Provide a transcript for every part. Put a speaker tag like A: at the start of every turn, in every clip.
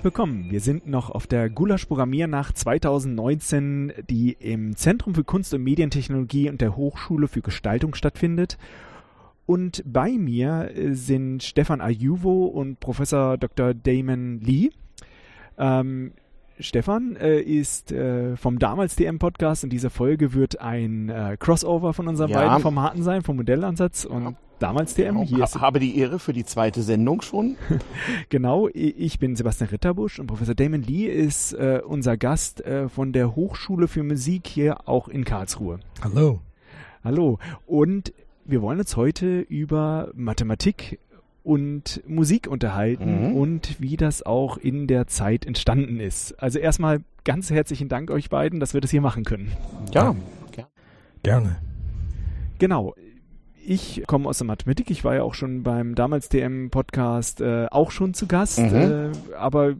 A: Herzlich willkommen. Wir sind noch auf der Gulasch Programmiernacht 2019, die im Zentrum für Kunst und Medientechnologie und der Hochschule für Gestaltung stattfindet. Und bei mir äh, sind Stefan Ayuvo und Professor Dr. Damon Lee. Ähm, Stefan äh, ist äh, vom damals DM Podcast und diese Folge wird ein äh, Crossover von unseren ja. beiden Formaten sein, vom Modellansatz und damals DM.
B: Hier ha, habe die Ehre für die zweite Sendung schon.
A: genau, ich bin Sebastian Ritterbusch und Professor Damon Lee ist äh, unser Gast äh, von der Hochschule für Musik hier auch in Karlsruhe.
C: Hallo.
A: Hallo. Und wir wollen uns heute über Mathematik und Musik unterhalten mhm. und wie das auch in der Zeit entstanden ist. Also erstmal ganz herzlichen Dank euch beiden, dass wir das hier machen können.
B: Ja,
C: ja. gerne.
A: Genau. Ich komme aus der Mathematik. Ich war ja auch schon beim damals DM-Podcast äh, auch schon zu Gast. Mhm. Äh, aber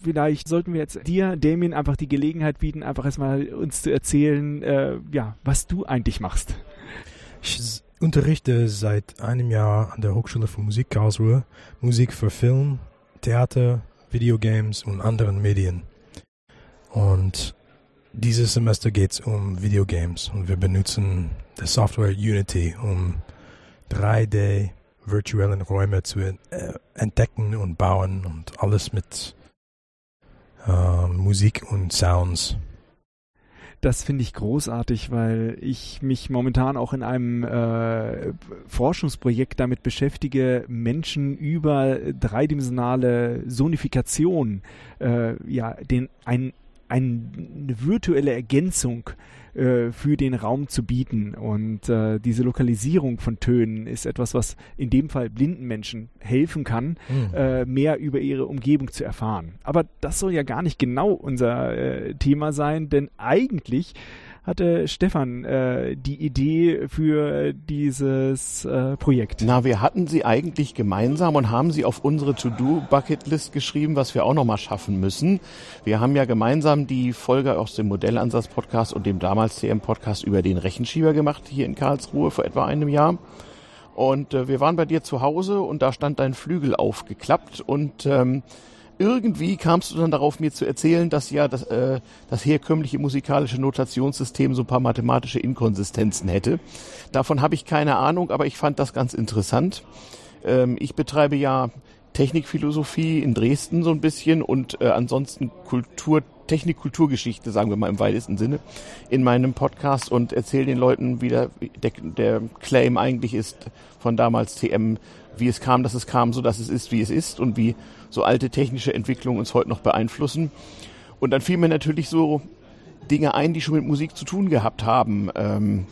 A: vielleicht sollten wir jetzt dir, Damien, einfach die Gelegenheit bieten, einfach erstmal uns zu erzählen, äh, ja, was du eigentlich machst.
C: Ich unterrichte seit einem Jahr an der Hochschule für Musik Karlsruhe Musik für Film, Theater, Videogames und anderen Medien. Und dieses Semester geht es um Videogames und wir benutzen die Software Unity, um 3D virtuellen Räume zu äh, entdecken und bauen und alles mit äh, Musik und Sounds.
A: Das finde ich großartig, weil ich mich momentan auch in einem äh, Forschungsprojekt damit beschäftige, Menschen über dreidimensionale Sonifikation, äh, ja, den ein eine virtuelle Ergänzung äh, für den Raum zu bieten. Und äh, diese Lokalisierung von Tönen ist etwas, was in dem Fall blinden Menschen helfen kann, mhm. äh, mehr über ihre Umgebung zu erfahren. Aber das soll ja gar nicht genau unser äh, Thema sein, denn eigentlich hatte Stefan äh, die Idee für dieses äh, Projekt?
B: Na, wir hatten sie eigentlich gemeinsam und haben sie auf unsere To-Do-Bucket-List geschrieben, was wir auch nochmal schaffen müssen. Wir haben ja gemeinsam die Folge aus dem Modellansatz-Podcast und dem damals CM-Podcast über den Rechenschieber gemacht, hier in Karlsruhe vor etwa einem Jahr. Und äh, wir waren bei dir zu Hause und da stand dein Flügel aufgeklappt und ähm, irgendwie kamst du dann darauf, mir zu erzählen, dass ja das, äh, das herkömmliche musikalische Notationssystem so ein paar mathematische Inkonsistenzen hätte. Davon habe ich keine Ahnung, aber ich fand das ganz interessant. Ähm, ich betreibe ja Technikphilosophie in Dresden so ein bisschen und äh, ansonsten Kultur, Technik, Kulturgeschichte, sagen wir mal im weitesten Sinne, in meinem Podcast und erzähle den Leuten, wie der, der, der Claim eigentlich ist von damals TM, wie es kam, dass es kam, so dass es ist, wie es ist und wie so alte technische Entwicklungen uns heute noch beeinflussen. Und dann fielen mir natürlich so Dinge ein, die schon mit Musik zu tun gehabt haben. Ähm,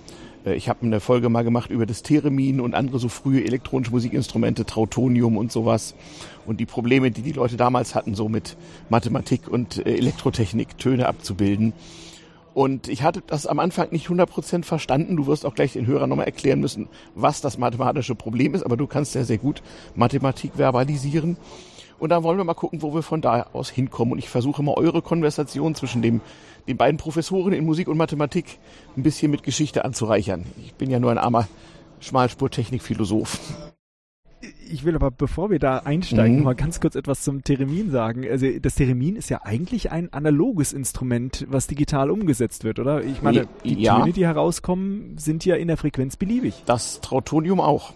B: äh, ich habe eine Folge mal gemacht über das Theremin und andere so frühe elektronische Musikinstrumente, Trautonium und sowas. Und die Probleme, die die Leute damals hatten, so mit Mathematik und äh, Elektrotechnik Töne abzubilden. Und ich hatte das am Anfang nicht 100% verstanden. Du wirst auch gleich den Hörern nochmal erklären müssen, was das mathematische Problem ist. Aber du kannst ja sehr gut Mathematik verbalisieren. Und dann wollen wir mal gucken, wo wir von da aus hinkommen. Und ich versuche mal eure Konversation zwischen dem, den beiden Professoren in Musik und Mathematik ein bisschen mit Geschichte anzureichern. Ich bin ja nur ein armer Schmalspurtechnikphilosoph.
A: Ich will aber, bevor wir da einsteigen, mhm. mal ganz kurz etwas zum Theremin sagen. Also das Theremin ist ja eigentlich ein analoges Instrument, was digital umgesetzt wird, oder? Ich meine, die ja. Töne, die herauskommen, sind ja in der Frequenz beliebig.
B: Das Trautonium auch.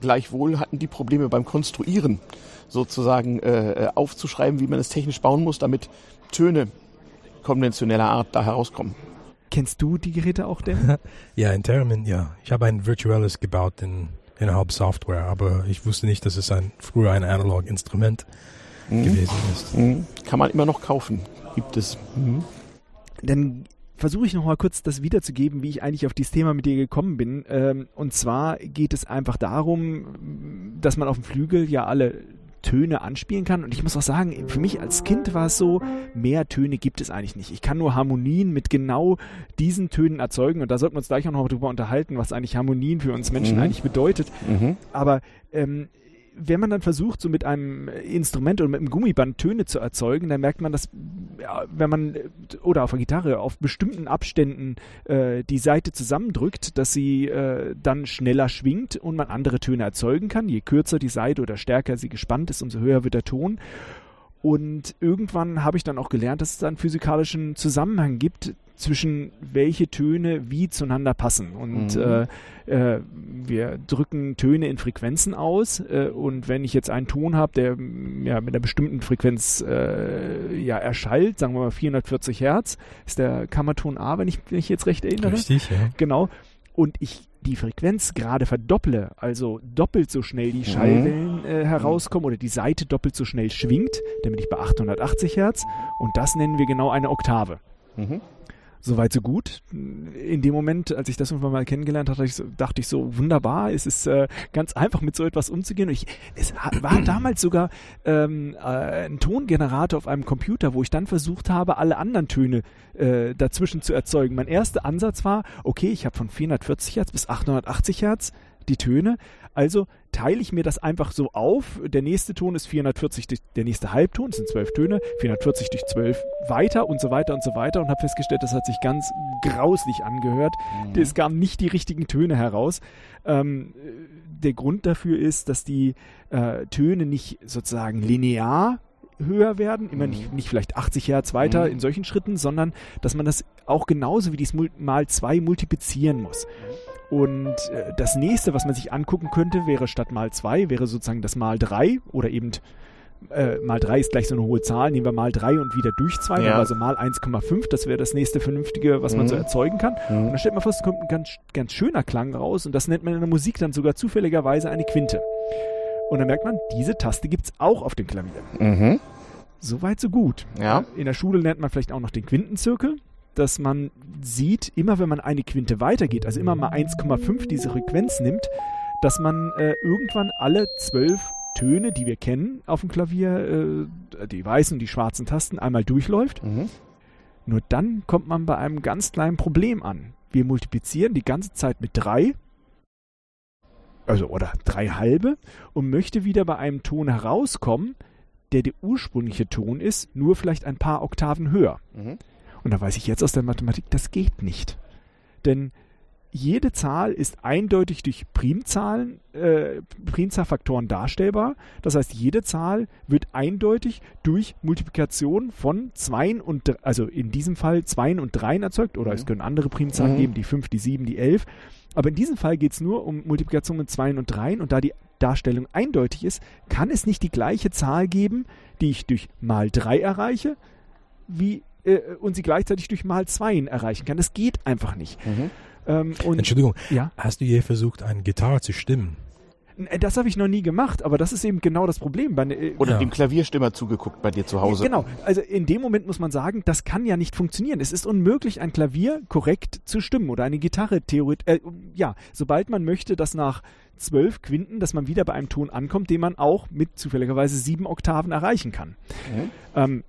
B: Gleichwohl hatten die Probleme beim Konstruieren sozusagen äh, äh, aufzuschreiben, wie man es technisch bauen muss, damit Töne konventioneller Art da herauskommen.
A: Kennst du die Geräte auch denn?
C: ja, in Theremin, ja. Ich habe ein virtuelles gebaut in, innerhalb Software, aber ich wusste nicht, dass es ein, früher ein Analog-Instrument mhm. gewesen ist.
B: Mhm. Kann man immer noch kaufen. Gibt es. Mhm.
A: Dann versuche ich noch mal kurz das wiederzugeben, wie ich eigentlich auf dieses Thema mit dir gekommen bin. Ähm, und zwar geht es einfach darum, dass man auf dem Flügel ja alle Töne anspielen kann. Und ich muss auch sagen, für mich als Kind war es so, mehr Töne gibt es eigentlich nicht. Ich kann nur Harmonien mit genau diesen Tönen erzeugen. Und da sollten wir uns gleich auch noch drüber unterhalten, was eigentlich Harmonien für uns Menschen mhm. eigentlich bedeutet. Mhm. Aber ähm, wenn man dann versucht, so mit einem Instrument oder mit einem Gummiband Töne zu erzeugen, dann merkt man, dass, ja, wenn man, oder auf der Gitarre, auf bestimmten Abständen äh, die Seite zusammendrückt, dass sie äh, dann schneller schwingt und man andere Töne erzeugen kann. Je kürzer die Seite oder stärker sie gespannt ist, umso höher wird der Ton. Und irgendwann habe ich dann auch gelernt, dass es da einen physikalischen Zusammenhang gibt, zwischen welche Töne wie zueinander passen. Und mhm. äh, äh, wir drücken Töne in Frequenzen aus. Äh, und wenn ich jetzt einen Ton habe, der ja, mit einer bestimmten Frequenz äh, ja, erschallt, sagen wir mal 440 Hertz, ist der Kammerton A, wenn ich mich jetzt recht erinnere.
C: Richtig, ja.
A: Genau. Und ich die Frequenz gerade verdopple, also doppelt so schnell die mhm. Schallwellen äh, herauskommen oder die Seite doppelt so schnell schwingt, damit ich bei 880 Hertz und das nennen wir genau eine Oktave. Mhm. Soweit so gut. In dem Moment, als ich das irgendwann mal kennengelernt hatte, ich so, dachte ich so, wunderbar, es ist äh, ganz einfach mit so etwas umzugehen. Und ich, es war damals sogar ähm, äh, ein Tongenerator auf einem Computer, wo ich dann versucht habe, alle anderen Töne äh, dazwischen zu erzeugen. Mein erster Ansatz war, okay, ich habe von 440 Hertz bis 880 Hertz die Töne, also teile ich mir das einfach so auf. Der nächste Ton ist 440 durch der nächste Halbton, das sind zwölf Töne, 440 durch 12 weiter und so weiter und so weiter und habe festgestellt, das hat sich ganz grauslich angehört. Mhm. Es kamen nicht die richtigen Töne heraus. Ähm, der Grund dafür ist, dass die äh, Töne nicht sozusagen linear höher werden, immer mhm. nicht, nicht vielleicht 80 Hertz weiter mhm. in solchen Schritten, sondern dass man das auch genauso wie dies mal zwei multiplizieren muss. Und äh, das nächste, was man sich angucken könnte, wäre statt mal 2, wäre sozusagen das mal 3 oder eben äh, mal 3 ist gleich so eine hohe Zahl, nehmen wir mal 3 und wieder durch 2, ja. also mal 1,5, das wäre das nächste vernünftige, was mhm. man so erzeugen kann. Mhm. Und dann stellt man fest, es kommt ein ganz, ganz schöner Klang raus und das nennt man in der Musik dann sogar zufälligerweise eine Quinte. Und dann merkt man, diese Taste gibt es auch auf dem Klavier. Mhm. Soweit, so gut.
B: Ja.
A: In der Schule lernt man vielleicht auch noch den Quintenzirkel dass man sieht, immer wenn man eine Quinte weitergeht, also immer mal 1,5 diese Frequenz nimmt, dass man äh, irgendwann alle zwölf Töne, die wir kennen auf dem Klavier, äh, die weißen und die schwarzen Tasten, einmal durchläuft. Mhm. Nur dann kommt man bei einem ganz kleinen Problem an. Wir multiplizieren die ganze Zeit mit drei, also oder drei halbe, und möchte wieder bei einem Ton herauskommen, der der ursprüngliche Ton ist, nur vielleicht ein paar Oktaven höher. Mhm. Und da weiß ich jetzt aus der Mathematik, das geht nicht. Denn jede Zahl ist eindeutig durch Primzahlen, äh, Primzahlfaktoren darstellbar. Das heißt, jede Zahl wird eindeutig durch Multiplikation von Zweien und, also in diesem Fall Zweien und Dreien erzeugt. Oder mhm. es können andere Primzahlen mhm. geben, die 5, die 7, die 11. Aber in diesem Fall geht es nur um Multiplikation mit Zweien und Dreien. Und da die Darstellung eindeutig ist, kann es nicht die gleiche Zahl geben, die ich durch mal 3 erreiche, wie äh, und sie gleichzeitig durch mal 2 erreichen kann. Das geht einfach nicht. Mhm.
C: Ähm, Entschuldigung, ja? hast du je versucht, eine Gitarre zu stimmen?
A: Äh, das habe ich noch nie gemacht, aber das ist eben genau das Problem. Bei,
B: äh, Oder ja. dem Klavierstimmer zugeguckt bei dir zu Hause.
A: Genau, also in dem Moment muss man sagen, das kann ja nicht funktionieren. Es ist unmöglich, ein Klavier korrekt zu stimmen oder eine Gitarre theoretisch. Äh, ja, sobald man möchte, dass nach zwölf Quinten, dass man wieder bei einem Ton ankommt, den man auch mit zufälligerweise sieben Oktaven erreichen kann. Mhm. Ähm,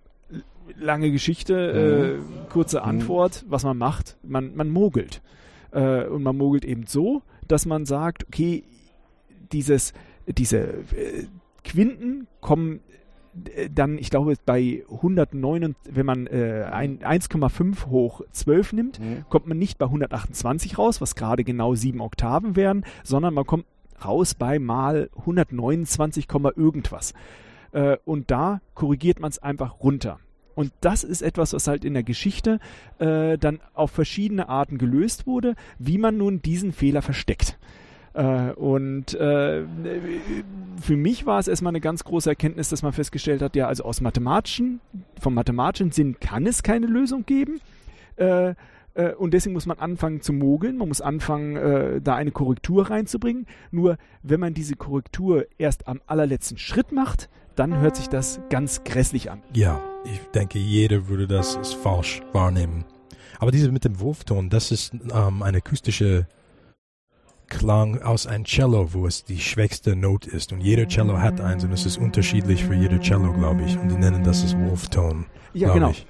A: lange Geschichte, mhm. äh, kurze mhm. Antwort, was man macht, man, man mogelt. Äh, und man mogelt eben so, dass man sagt, okay, dieses, diese äh, Quinten kommen äh, dann, ich glaube, bei 109, wenn man äh, 1,5 hoch 12 nimmt, mhm. kommt man nicht bei 128 raus, was gerade genau sieben Oktaven wären, sondern man kommt raus bei mal 129, irgendwas. Äh, und da korrigiert man es einfach runter. Und das ist etwas, was halt in der Geschichte äh, dann auf verschiedene Arten gelöst wurde, wie man nun diesen Fehler versteckt. Äh, und äh, für mich war es erstmal eine ganz große Erkenntnis, dass man festgestellt hat, ja, also aus mathematischen, vom mathematischen Sinn kann es keine Lösung geben. Äh, äh und deswegen muss man anfangen zu mogeln, man muss anfangen, äh, da eine Korrektur reinzubringen. Nur wenn man diese Korrektur erst am allerletzten Schritt macht, dann hört sich das ganz grässlich an.
C: Ja, ich denke, jeder würde das als falsch wahrnehmen. Aber diese mit dem Wurfton, das ist ähm, eine akustische Klang aus einem Cello, wo es die schwächste Note ist. Und jeder Cello hat eins und es ist unterschiedlich für jeder Cello, glaube ich. Und die nennen das das Wolf-Tone.
A: Ja, genau.
C: Ich.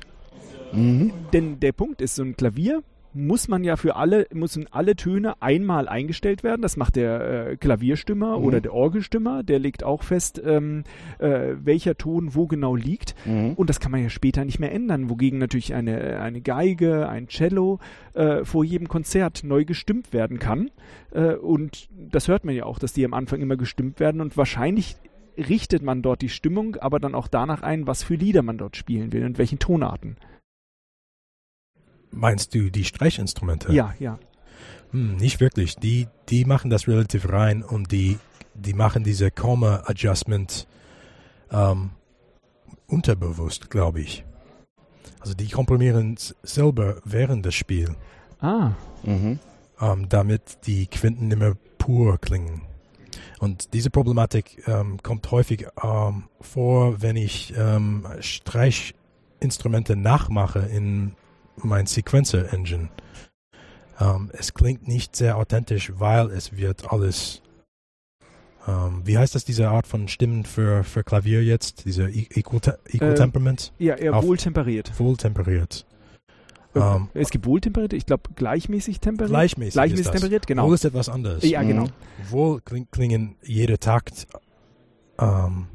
B: Mhm.
A: Denn der Punkt ist, so ein Klavier muss man ja für alle, müssen alle Töne einmal eingestellt werden. Das macht der äh, Klavierstimmer
B: Mhm.
A: oder der Orgelstimmer. Der legt auch fest, ähm, äh, welcher Ton wo genau liegt.
B: Mhm.
A: Und das kann man ja später nicht mehr ändern. Wogegen natürlich eine, eine Geige, ein Cello äh, vor jedem Konzert neu gestimmt werden kann. Äh, und das hört man ja auch, dass die am Anfang immer gestimmt werden. Und wahrscheinlich richtet man dort die Stimmung, aber dann auch danach ein, was für Lieder man dort spielen will und welchen Tonarten.
C: Meinst du die Streichinstrumente?
A: Ja, ja.
C: Hm, nicht wirklich. Die, die machen das relativ rein und die, die machen diese Comma-Adjustment ähm, unterbewusst, glaube ich. Also die komprimieren selber während des Spiels,
A: Ah,
B: Mhm.
C: ähm, damit die Quinten immer pur klingen. Und diese Problematik ähm, kommt häufig ähm, vor, wenn ich ähm, Streichinstrumente nachmache in mein Sequencer Engine. Ähm, es klingt nicht sehr authentisch, weil es wird alles. Ähm, wie heißt das, diese Art von Stimmen für, für Klavier jetzt? Diese Equal, Equal
A: Ähm,
C: Temperament?
A: ja, eher
C: Auf-
A: wohltemperiert.
C: Wohltemperiert.
A: Äh,
C: Ähm,
A: es gibt wohltemperiert, ich glaube gleichmäßig temperiert.
C: gleichmäßig.
A: Gleichmäßig
C: ist das.
A: temperiert, genau.
C: Wohl ist etwas anderes.
A: ja, genau.
B: Mhm.
C: Wohl kling, klingen jede Takt, ähm,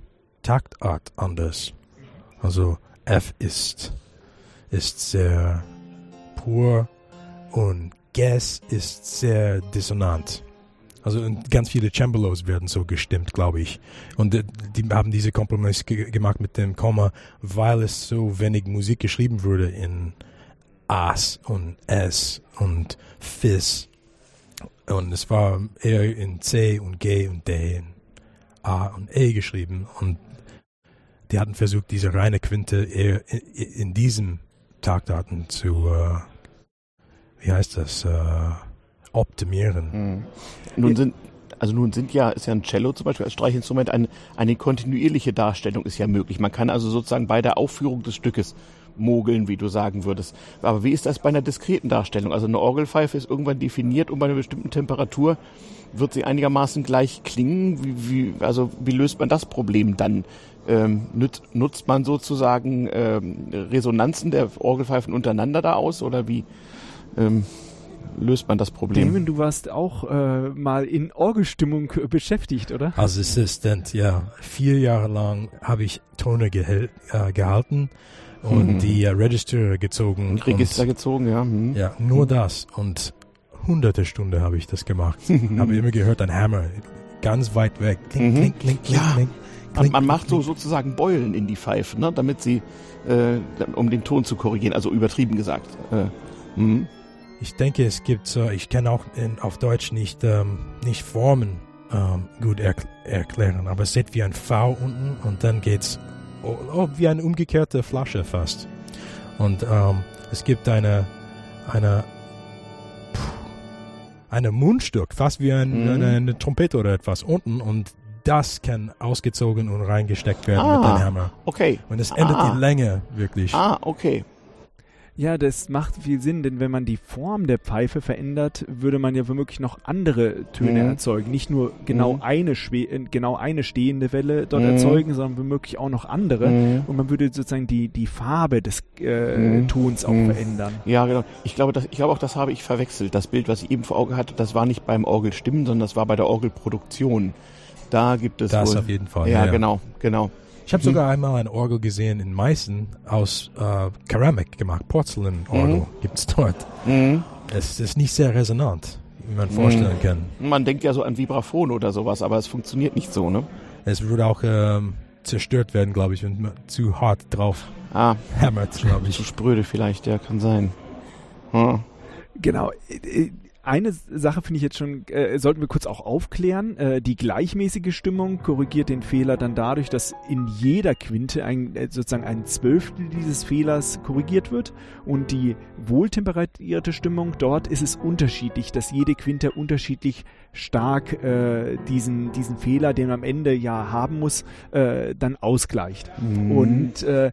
C: Taktart anders. Also F ist, ist sehr pur und Ges ist sehr dissonant. Also ganz viele Cembalos werden so gestimmt, glaube ich. Und die haben diese Kompromiss ge gemacht mit dem Komma, weil es so wenig Musik geschrieben wurde in As und S und Fis. Und es war eher in C und G und D und A und E geschrieben. Und die hatten versucht, diese reine Quinte eher in diesem Taktarten zu, äh, wie heißt das, äh, optimieren.
B: Mhm. Nun sind, also nun sind ja, ist ja ein Cello zum Beispiel als Streichinstrument eine, eine kontinuierliche Darstellung ist ja möglich. Man kann also sozusagen bei der Aufführung des Stückes mogeln, wie du sagen würdest. Aber wie ist das bei einer diskreten Darstellung? Also eine Orgelpfeife ist irgendwann definiert und bei einer bestimmten Temperatur wird sie einigermaßen gleich klingen. Wie, wie, also wie löst man das Problem dann? Ähm, nützt, nutzt man sozusagen ähm, Resonanzen der Orgelpfeifen untereinander da aus oder wie ähm, löst man das Problem?
A: Damon, du warst auch äh, mal in Orgelstimmung äh, beschäftigt, oder?
C: Als Assistent, ja. Vier Jahre lang habe ich Tone gehel- äh, gehalten und
B: Mhm.
C: die äh, Register gezogen.
B: Register
C: und,
B: gezogen, ja. Hm.
C: ja, nur das. Und hunderte Stunden habe ich das gemacht. habe immer gehört, ein Hammer. Ganz weit weg. Kling,
B: Mhm.
C: kling, kling, kling,
B: Ja.
C: kling.
B: Man, man macht so sozusagen Beulen in die Pfeife, ne, damit sie, äh, um den Ton zu korrigieren, also übertrieben gesagt. Äh, hm.
C: Ich denke, es gibt, äh, ich kann auch in, auf Deutsch nicht, ähm, nicht Formen ähm, gut erk erklären, aber es sieht wie ein V unten und dann geht's oh, oh, wie eine umgekehrte Flasche fast. Und ähm, es gibt eine, eine, eine Mundstück, fast wie ein,
B: Mhm.
C: eine, eine Trompete oder etwas unten und das kann ausgezogen und reingesteckt werden mit
B: Ah.
C: einem Hammer.
B: Okay.
C: Und es ändert
B: Ah.
C: die Länge wirklich.
B: Ah, okay.
A: Ja, das macht viel Sinn, denn wenn man die Form der Pfeife verändert, würde man ja womöglich noch andere Töne
B: Mhm.
A: erzeugen. Nicht nur genau,
B: Mhm.
A: eine äh, genau eine stehende Welle dort
B: Mhm.
A: erzeugen, sondern womöglich auch noch andere.
B: Mhm.
A: Und man würde sozusagen die, die Farbe des äh,
B: Mhm.
A: Tons auch
B: Mhm.
A: verändern.
B: Ja, genau. Ich glaube, das, ich glaube auch, das habe ich verwechselt. Das Bild, was ich eben vor Augen hatte, das war nicht beim Orgelstimmen, sondern das war bei der Orgelproduktion. Da gibt es
C: das
B: wohl.
C: auf jeden Fall.
B: ja, genau, genau.
C: Ich habe
B: Mhm.
C: sogar einmal ein Orgel gesehen in Meißen aus äh, Keramik gemacht, Porzellanorgel
B: Mhm.
C: gibt's dort.
B: Mhm.
C: Es ist nicht sehr resonant, wie man vorstellen kann.
B: Man denkt ja so an Vibraphon oder sowas, aber es funktioniert nicht so, ne?
C: Es würde auch ähm, zerstört werden, glaube ich, wenn man zu hart drauf
B: Ah,
C: hämmert, glaube
B: zu
C: ich.
B: spröde vielleicht, ja, kann sein. Hm.
A: Genau. Eine Sache finde ich jetzt schon, äh, sollten wir kurz auch aufklären. Äh, die gleichmäßige Stimmung korrigiert den Fehler dann dadurch, dass in jeder Quinte ein, äh, sozusagen ein Zwölftel dieses Fehlers korrigiert wird. Und die wohltemperierte Stimmung, dort ist es unterschiedlich, dass jede Quinte unterschiedlich stark äh, diesen, diesen Fehler, den man am Ende ja haben muss, äh, dann ausgleicht.
B: Mhm.
A: Und äh,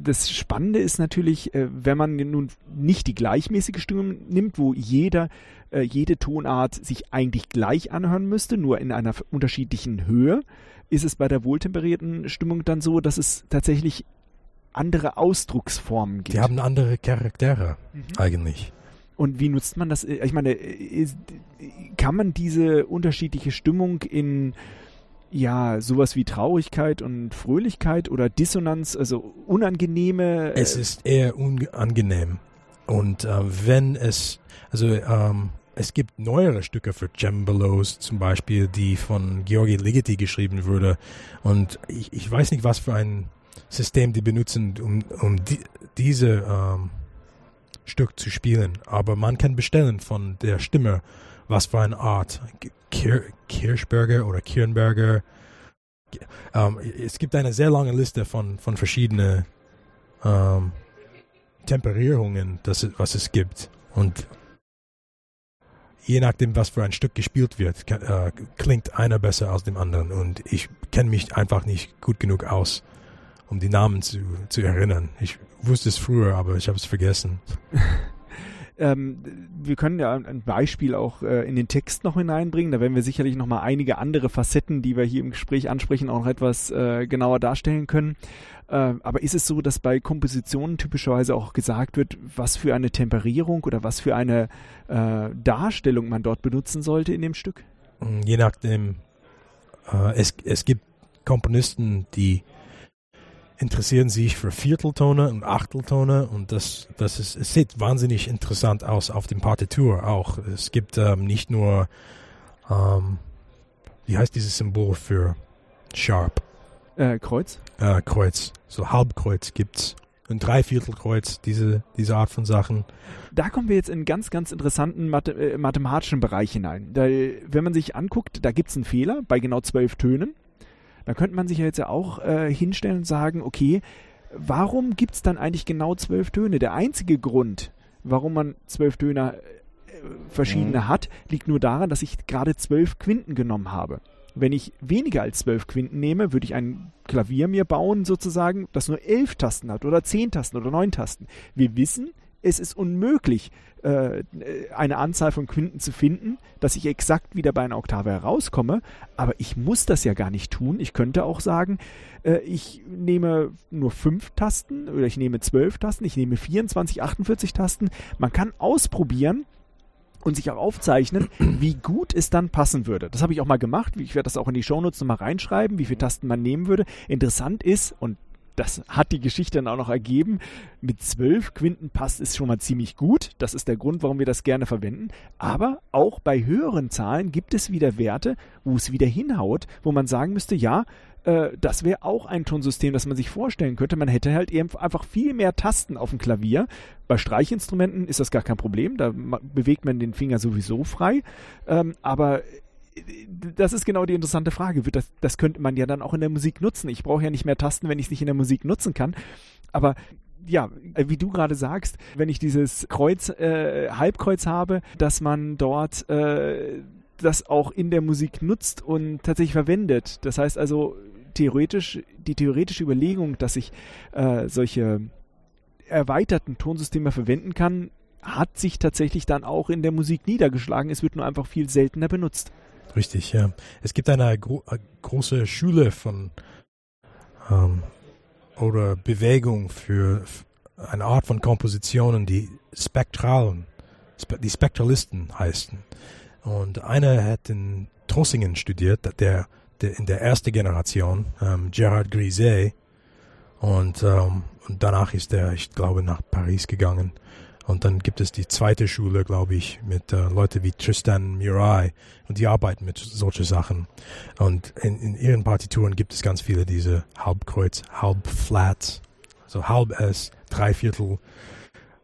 A: das Spannende ist natürlich, wenn man nun nicht die gleichmäßige Stimmung nimmt, wo jeder äh, jede Tonart sich eigentlich gleich anhören müsste, nur in einer unterschiedlichen Höhe, ist es bei der wohltemperierten Stimmung dann so, dass es tatsächlich andere Ausdrucksformen gibt.
C: Die haben andere Charaktere mhm. eigentlich.
A: Und wie nutzt man das? Ich meine, kann man diese unterschiedliche Stimmung in ja, sowas wie Traurigkeit und Fröhlichkeit oder Dissonanz, also unangenehme.
C: Äh es ist eher unangenehm. Und äh, wenn es, also ähm, es gibt neuere Stücke für Cembalos zum Beispiel, die von Georgi Ligeti geschrieben wurde. Und ich, ich weiß nicht, was für ein System die benutzen, um, um die, diese ähm, Stück zu spielen. Aber man kann bestellen von der Stimme, was für eine Art. Kir Kirschberger oder Kirnberger. Ähm, es gibt eine sehr lange Liste von, von verschiedenen ähm, Temperierungen, das, was es gibt. Und je nachdem, was für ein Stück gespielt wird, äh, klingt einer besser als dem anderen. Und ich kenne mich einfach nicht gut genug aus, um die Namen zu, zu erinnern. Ich wusste es früher, aber ich habe es vergessen.
A: Ähm, wir können ja ein Beispiel auch äh, in den Text noch hineinbringen. Da werden wir sicherlich noch mal einige andere Facetten, die wir hier im Gespräch ansprechen, auch noch etwas äh, genauer darstellen können. Äh, aber ist es so, dass bei Kompositionen typischerweise auch gesagt wird, was für eine Temperierung oder was für eine äh, Darstellung man dort benutzen sollte in dem Stück?
C: Mm, je nachdem. Äh, es, es gibt Komponisten, die interessieren sich für Vierteltone und Achteltone und das, das ist, es sieht wahnsinnig interessant aus auf dem Partitur auch. Es gibt ähm, nicht nur, ähm, wie heißt dieses Symbol für Sharp?
A: Äh, Kreuz?
C: Äh, Kreuz. So Halbkreuz gibt's. Ein Dreiviertelkreuz, diese, diese Art von Sachen.
A: Da kommen wir jetzt in einen ganz, ganz interessanten Mathe äh, mathematischen Bereich hinein. Da, wenn man sich anguckt, da gibt es einen Fehler bei genau zwölf Tönen. Da könnte man sich ja jetzt ja auch äh, hinstellen und sagen, okay, warum gibt es dann eigentlich genau zwölf Töne? Der einzige Grund, warum man zwölf Töne äh, verschiedene mhm. hat, liegt nur daran, dass ich gerade zwölf Quinten genommen habe. Wenn ich weniger als zwölf Quinten nehme, würde ich ein Klavier mir bauen, sozusagen, das nur elf Tasten hat oder zehn Tasten oder neun Tasten. Wir wissen, es ist unmöglich, äh, eine Anzahl von Quinten zu finden, dass ich exakt wieder bei einer Oktave herauskomme. Aber ich muss das ja gar nicht tun. Ich könnte auch sagen, äh, ich nehme nur fünf Tasten oder ich nehme zwölf Tasten, ich nehme 24, 48 Tasten. Man kann ausprobieren, und sich auch aufzeichnen, wie gut es dann passen würde. Das habe ich auch mal gemacht. Ich werde das auch in die Shownotes nochmal reinschreiben, wie viele Tasten man nehmen würde. Interessant ist, und das hat die Geschichte dann auch noch ergeben. Mit zwölf Quinten passt es schon mal ziemlich gut. Das ist der Grund, warum wir das gerne verwenden. Aber auch bei höheren Zahlen gibt es wieder Werte, wo es wieder hinhaut, wo man sagen müsste, ja, äh, das wäre auch ein Tonsystem, das man sich vorstellen könnte. Man hätte halt eben einfach viel mehr Tasten auf dem Klavier. Bei Streichinstrumenten ist das gar kein Problem. Da bewegt man den Finger sowieso frei. Ähm, aber das ist genau die interessante Frage. Das, das könnte man ja dann auch in der Musik nutzen. Ich brauche ja nicht mehr Tasten, wenn ich es nicht in der Musik nutzen kann. Aber ja, wie du gerade sagst, wenn ich dieses Kreuz, äh, Halbkreuz habe, dass man dort äh, das auch in der Musik nutzt und tatsächlich verwendet. Das heißt also theoretisch, die theoretische Überlegung, dass ich äh, solche erweiterten Tonsysteme verwenden kann, hat sich tatsächlich dann auch in der Musik niedergeschlagen. Es wird nur einfach viel seltener benutzt.
C: Richtig, ja. Es gibt eine gro große Schule von ähm, oder Bewegung für eine Art von Kompositionen, die Spektralen, Spe die Spektralisten heißen. Und einer hat in Trossingen studiert, der, der in der ersten Generation, ähm, Gerard Griset, und, ähm, und danach ist er, ich glaube, nach Paris gegangen. Und dann gibt es die zweite Schule, glaube ich, mit äh, Leute wie Tristan Murai und die arbeiten mit solchen Sachen. Und in, in ihren Partituren gibt es ganz viele diese Halbkreuz, Halbflats, also halb S, Dreiviertel,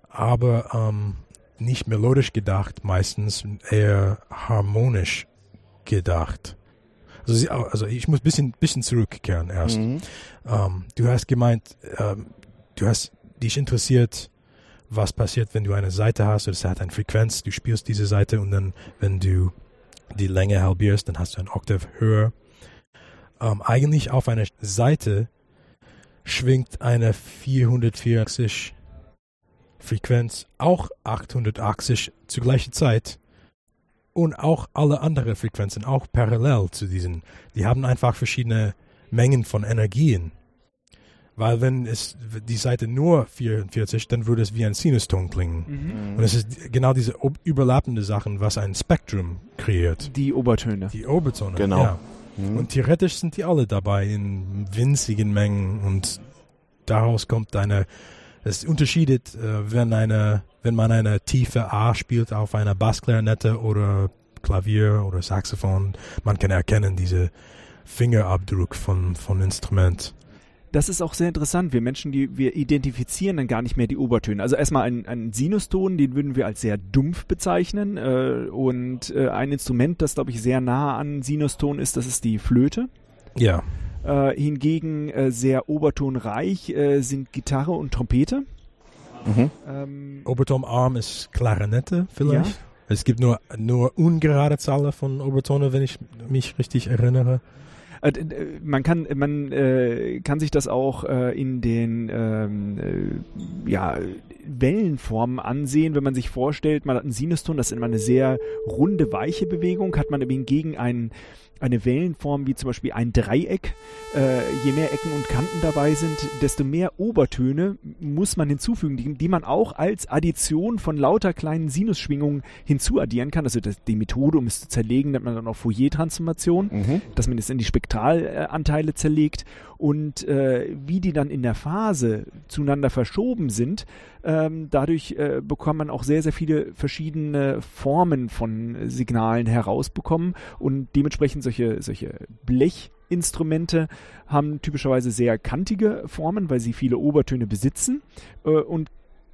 C: aber ähm, nicht melodisch gedacht, meistens eher harmonisch gedacht. Also, sie, also ich muss ein bisschen, bisschen zurückkehren erst. Mhm. Ähm, du hast gemeint, ähm, du hast dich interessiert, was passiert, wenn du eine Seite hast, es hat eine Frequenz, du spielst diese Seite und dann, wenn du die Länge halbierst, dann hast du ein Oktav höher. Ähm, eigentlich auf einer Seite schwingt eine 484 Frequenz auch 880 zur gleichen Zeit und auch alle anderen Frequenzen, auch parallel zu diesen. Die haben einfach verschiedene Mengen von Energien. Weil wenn es die Seite nur 44, dann würde es wie ein Sinuston klingen.
A: Mhm.
C: Und es ist genau diese überlappende Sachen, was ein Spektrum kreiert.
A: Die Obertöne.
C: Die Obertöne.
B: Genau.
C: Ja.
B: Mhm.
C: Und theoretisch sind die alle dabei in winzigen Mengen und daraus kommt eine, es unterscheidet, äh, wenn eine, wenn man eine tiefe A spielt auf einer Bassklarinette oder Klavier oder Saxophon, man kann erkennen diese Fingerabdruck von, von Instrument.
A: Das ist auch sehr interessant. Wir Menschen, die wir identifizieren dann gar nicht mehr die Obertöne. Also erstmal ein, ein Sinuston, den würden wir als sehr dumpf bezeichnen. Äh, und äh, ein Instrument, das glaube ich sehr nah an Sinuston ist, das ist die Flöte.
C: Ja.
A: Äh, hingegen äh, sehr obertonreich äh, sind Gitarre und Trompete.
B: Mhm.
A: Ähm,
C: Obertonarm ist Klarinette vielleicht. Es gibt nur, nur ungerade Zahlen von Obertone, wenn ich mich richtig erinnere.
A: Äh, man kann man äh, kann sich das auch äh, in den ähm, äh, ja, Wellenformen ansehen, wenn man sich vorstellt, man hat einen Sinuston, das ist immer eine sehr runde, weiche Bewegung, hat man hingegen einen eine Wellenform wie zum Beispiel ein Dreieck, äh, je mehr Ecken und Kanten dabei sind, desto mehr Obertöne muss man hinzufügen, die, die man auch als Addition von lauter kleinen Sinusschwingungen hinzuaddieren kann. Also das, die Methode, um es zu zerlegen, nennt man dann auch Fourier-Transformation
B: Mhm.
A: dass man es in die Spektralanteile zerlegt und äh, wie die dann in der Phase zueinander verschoben sind, ähm, dadurch äh, bekommt man auch sehr, sehr viele verschiedene Formen von Signalen herausbekommen und dementsprechend solche, solche Blechinstrumente haben typischerweise sehr kantige Formen, weil sie viele Obertöne besitzen äh, und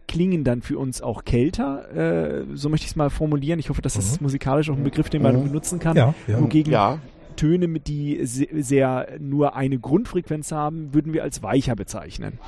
A: klingen dann für uns auch kälter, äh, so möchte ich es mal formulieren. Ich hoffe, das ist musikalisch auch ein Begriff, den man
B: Mhm.
A: benutzen kann.
C: Ja, ja.
A: Wogegen
B: Ja,
A: Töne, mit die se sehr nur eine Grundfrequenz haben, würden wir als weicher bezeichnen.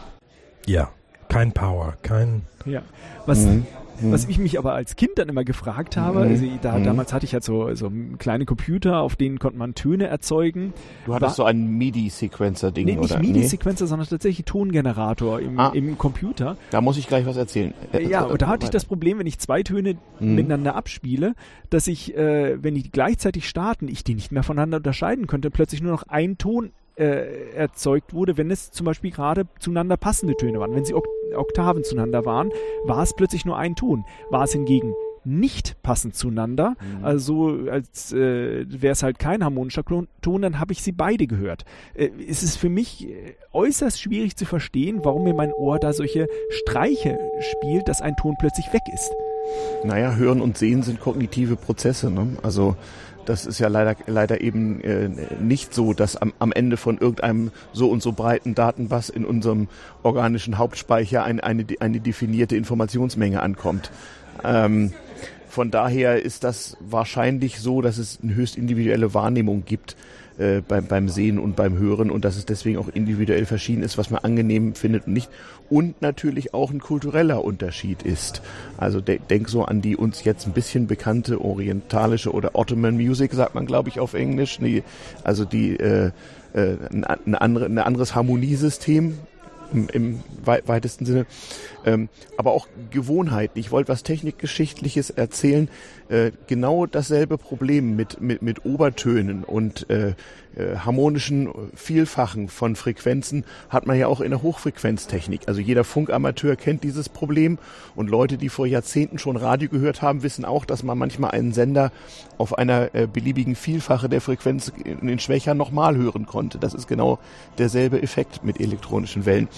C: Ja. Kein Power, kein.
A: Ja. Was,
B: Mhm.
A: was ich mich aber als Kind dann immer gefragt habe,
B: Mhm.
A: also da,
B: Mhm.
A: damals hatte ich halt so, so kleine Computer, auf denen konnte man Töne erzeugen.
B: du hattest
A: War-
B: so ein MIDI-Sequencer-Ding,
A: Nee, nicht
B: oder?
A: MIDI-Sequencer, sondern tatsächlich Tongenerator im,
B: Ah.
A: im Computer.
B: Da muss ich gleich was erzählen. Äh,
A: Ja,
B: äh,
A: und da hatte ich das Problem, wenn ich zwei Töne
B: Mhm.
A: miteinander abspiele, dass ich, äh, wenn die gleichzeitig starten, ich die nicht mehr voneinander unterscheiden könnte, plötzlich nur noch ein Ton äh, erzeugt wurde, wenn es zum Beispiel gerade zueinander passende Töne waren. Wenn sie Ok Oktaven zueinander waren, war es plötzlich nur ein Ton. War es hingegen nicht passend zueinander,
B: Mhm.
A: also als äh, wäre es halt kein harmonischer Ton, dann habe ich sie beide gehört. Äh, es ist für mich äh, äußerst schwierig zu verstehen, warum mir mein Ohr da solche Streiche spielt, dass ein Ton plötzlich weg ist.
B: Naja, Hören und Sehen sind kognitive Prozesse. Ne? Also das ist ja leider, leider eben äh, nicht so, dass am, am Ende von irgendeinem so und so breiten Datenbass in unserem organischen Hauptspeicher ein, eine, eine definierte Informationsmenge ankommt. Ähm, von daher ist das wahrscheinlich so, dass es eine höchst individuelle Wahrnehmung gibt äh, beim, beim Sehen und beim Hören und dass es deswegen auch individuell verschieden ist, was man angenehm findet und nicht. Und natürlich auch ein kultureller Unterschied ist. Also de denk so an die uns jetzt ein bisschen bekannte orientalische oder Ottoman Music, sagt man glaube ich auf Englisch. Die, also die äh, äh, ein, andere, ein anderes Harmoniesystem im, im wei weitesten Sinne, ähm, aber auch Gewohnheiten. Ich wollte was Technikgeschichtliches erzählen. Äh, genau dasselbe Problem mit, mit, mit Obertönen und äh, äh, harmonischen Vielfachen von Frequenzen hat man ja auch in der Hochfrequenztechnik. Also jeder Funkamateur kennt dieses Problem und Leute, die vor Jahrzehnten schon Radio gehört haben, wissen auch, dass man manchmal einen Sender auf einer äh, beliebigen Vielfache der Frequenz in den Schwächer nochmal hören konnte. Das ist genau derselbe Effekt mit elektronischen Wellen.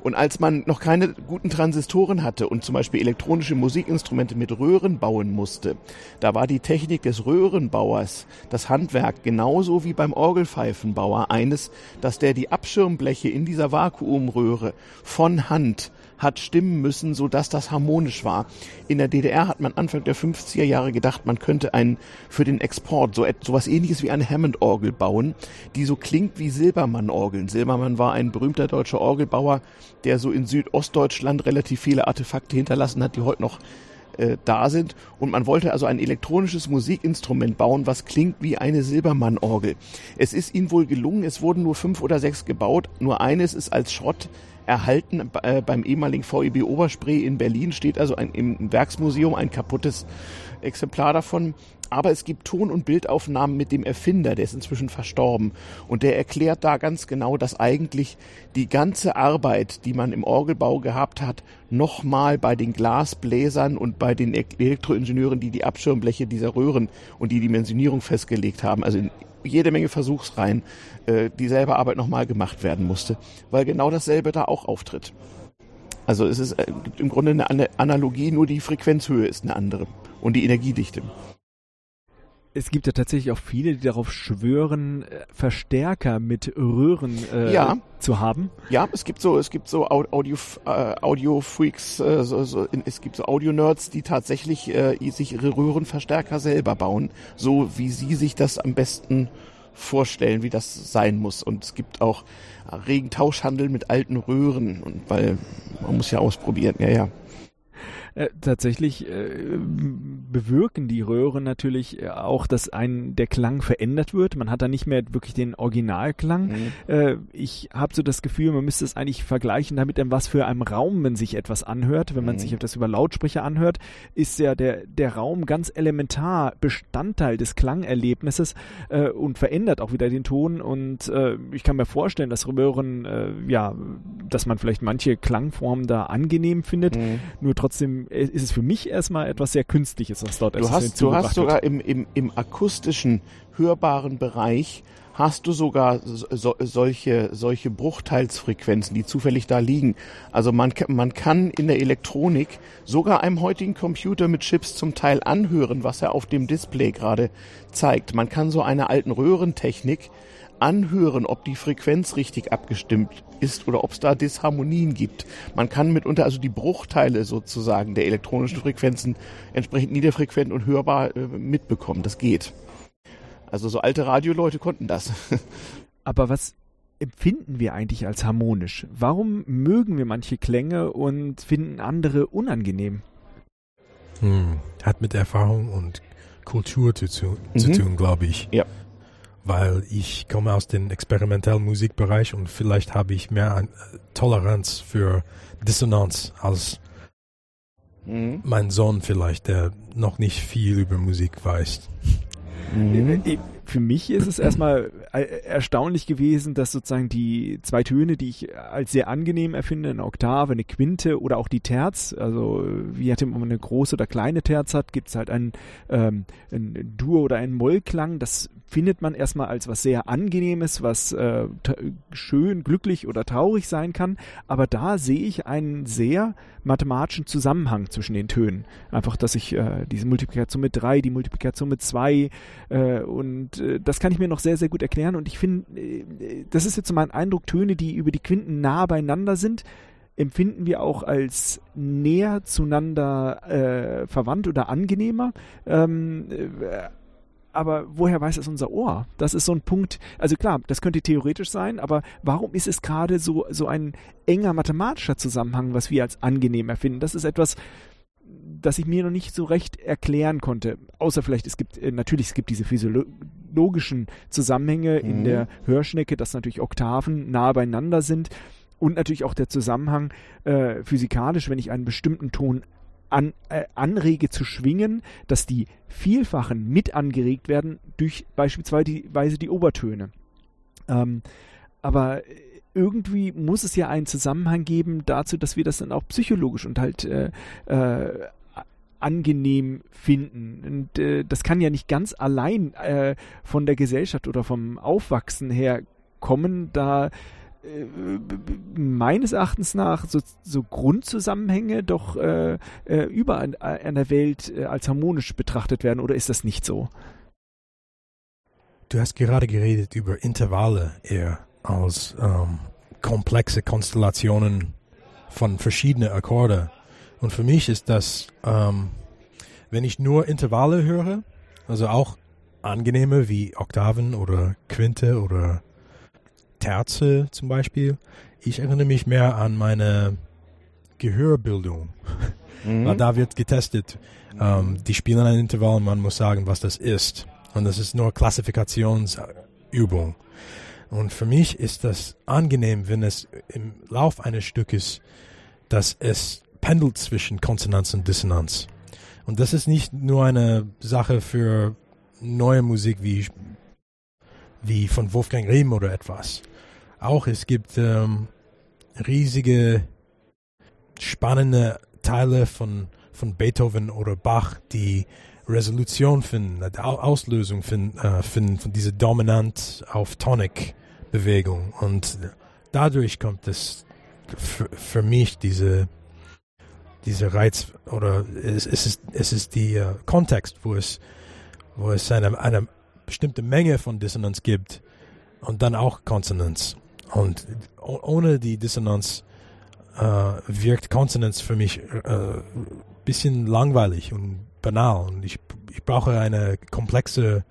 B: Und als man noch keine guten Transistoren hatte und zum Beispiel elektronische Musikinstrumente mit Röhren bauen musste, da war die Technik des Röhrenbauers, das Handwerk genauso wie beim Orgelpfeifenbauer eines, dass der die Abschirmbleche in dieser Vakuumröhre von Hand hat stimmen müssen, so dass das harmonisch war. In der DDR hat man Anfang der 50er Jahre gedacht, man könnte einen für den Export so etwas ähnliches wie eine Hammond-Orgel bauen, die so klingt wie Silbermann-Orgeln. Silbermann war ein berühmter deutscher Orgelbauer, der so in Südostdeutschland relativ viele Artefakte hinterlassen hat, die heute noch äh, da sind. Und man wollte also ein elektronisches Musikinstrument bauen, was klingt wie eine Silbermann-Orgel. Es ist ihnen wohl gelungen, es wurden nur fünf oder sechs gebaut, nur eines ist als Schrott erhalten äh, beim ehemaligen VEB Oberspree in Berlin steht also ein, im Werksmuseum ein kaputtes Exemplar davon. aber es gibt Ton- und Bildaufnahmen mit dem Erfinder, der ist inzwischen verstorben. Und der erklärt da ganz genau, dass eigentlich die ganze Arbeit, die man im Orgelbau gehabt hat, nochmal bei den Glasbläsern und bei den Elektroingenieuren, die die Abschirmbleche dieser Röhren und die Dimensionierung festgelegt haben, also in jede Menge Versuchsreihen, äh, dieselbe Arbeit nochmal gemacht werden musste, weil genau dasselbe da auch auftritt. Also es ist, äh, gibt im Grunde eine Analogie, nur die Frequenzhöhe ist eine andere und die Energiedichte
A: es gibt ja tatsächlich auch viele, die darauf schwören, äh, Verstärker mit Röhren äh, ja. zu haben.
B: Ja, es gibt so, es gibt so Audio, äh, Audio Freaks, äh, so, so, es gibt so Audio Nerds, die tatsächlich äh, sich ihre Röhrenverstärker selber bauen, so wie sie sich das am besten vorstellen, wie das sein muss. Und es gibt auch regen Tauschhandel mit alten Röhren, und weil man muss ja ausprobieren, ja, ja.
A: Äh, tatsächlich äh, bewirken die Röhren natürlich äh, auch, dass ein der Klang verändert wird. Man hat da nicht mehr wirklich den Originalklang. Mhm. Äh, ich habe so das Gefühl, man müsste es eigentlich vergleichen damit, in was für einem Raum man sich etwas anhört. Wenn man mhm. sich etwas über Lautsprecher anhört, ist ja der, der Raum ganz elementar Bestandteil des Klangerlebnisses äh, und verändert auch wieder den Ton. Und ich kann mir vorstellen, dass Röhren, ja, dass man vielleicht manche Klangformen da angenehm findet. Mhm. Nur trotzdem ist es für mich erstmal etwas sehr Künstliches, was dort
B: du hast, Du hast sogar im, im, im akustischen, hörbaren Bereich hast du sogar so, solche, solche Bruchteilsfrequenzen, die zufällig da liegen. Also man, man kann in der Elektronik sogar einem heutigen Computer mit Chips zum Teil anhören, was er auf dem Display gerade zeigt. Man kann so eine alten Röhrentechnik anhören, ob die Frequenz richtig abgestimmt ist oder ob es da Disharmonien gibt. Man kann mitunter also die Bruchteile sozusagen der elektronischen Frequenzen entsprechend niederfrequent und hörbar äh, mitbekommen. Das geht. Also so alte Radioleute konnten das.
A: Aber was empfinden wir eigentlich als harmonisch? Warum mögen wir manche Klänge und finden andere unangenehm?
C: Hm, hat mit Erfahrung und Kultur zu, zu, mhm. zu tun, glaube ich.
B: Ja
C: weil ich komme aus dem experimentellen Musikbereich und vielleicht habe ich mehr an, äh, Toleranz für Dissonanz als mhm. mein Sohn vielleicht, der noch nicht viel über Musik weiß.
A: Mhm. Äh, für mich ist es erstmal äh, erstaunlich gewesen, dass sozusagen die zwei Töne, die ich als sehr angenehm erfinde, eine Oktave, eine Quinte oder auch die Terz, also wie hat man eine große oder kleine Terz hat, gibt es halt einen, ähm, einen Dur- oder einen Mollklang. Das findet man erstmal als was sehr Angenehmes, was äh, schön, glücklich oder traurig sein kann. Aber da sehe ich einen sehr mathematischen Zusammenhang zwischen den Tönen. Einfach, dass ich äh, diese Multiplikation mit drei, die Multiplikation mit zwei äh, und äh, das kann ich mir noch sehr, sehr gut erklären. Und ich finde, äh, das ist jetzt so mein Eindruck, Töne, die über die Quinten nah beieinander sind, empfinden wir auch als näher zueinander äh, verwandt oder angenehmer. Ähm, äh, aber woher weiß es unser Ohr? Das ist so ein Punkt, also klar, das könnte theoretisch sein, aber warum ist es gerade so, so ein enger mathematischer Zusammenhang, was wir als angenehm erfinden? Das ist etwas, das ich mir noch nicht so recht erklären konnte. Außer vielleicht, es gibt, äh, natürlich, es gibt diese physiologischen Zusammenhänge mhm. in der Hörschnecke, dass natürlich Oktaven nah beieinander sind und natürlich auch der Zusammenhang äh, physikalisch, wenn ich einen bestimmten Ton an, äh, anrege zu schwingen, dass die Vielfachen mit angeregt werden durch beispielsweise die, die Obertöne. Ähm, aber irgendwie muss es ja einen Zusammenhang geben dazu, dass wir das dann auch psychologisch und halt äh, äh, angenehm finden. Und äh, das kann ja nicht ganz allein äh, von der Gesellschaft oder vom Aufwachsen her kommen, da äh, meines Erachtens nach so, so Grundzusammenhänge doch äh, äh, überall in der Welt äh, als harmonisch betrachtet werden oder ist das nicht so?
C: Du hast gerade geredet über Intervalle eher als ähm, komplexe Konstellationen von verschiedenen Akkorde. Und für mich ist das, ähm, wenn ich nur Intervalle höre, also auch angenehme wie Oktaven oder Quinte oder Terze zum Beispiel. Ich erinnere mich mehr an meine Gehörbildung. Mhm. Weil da wird getestet. Ähm, die spielen ein Intervall und man muss sagen, was das ist. Und das ist nur Klassifikationsübung. Und für mich ist das angenehm, wenn es im Lauf eines Stückes, dass es pendelt zwischen Konsonanz und Dissonanz. Und das ist nicht nur eine Sache für neue Musik wie, wie von Wolfgang Riem oder etwas. Auch es gibt ähm, riesige, spannende Teile von, von Beethoven oder Bach, die Resolution finden, Auslösung finden, äh, finden von dieser Dominant auf Tonic Bewegung. Und dadurch kommt es für, für mich diese, diese Reiz oder es, es ist, es ist die äh, Kontext, wo es, wo es eine, eine bestimmte Menge von Dissonanz gibt und dann auch Konsonanz. Und ohne die Dissonanz äh, wirkt Konsonanz für mich äh, bisschen langweilig und banal. Und ich, ich brauche eine komplexe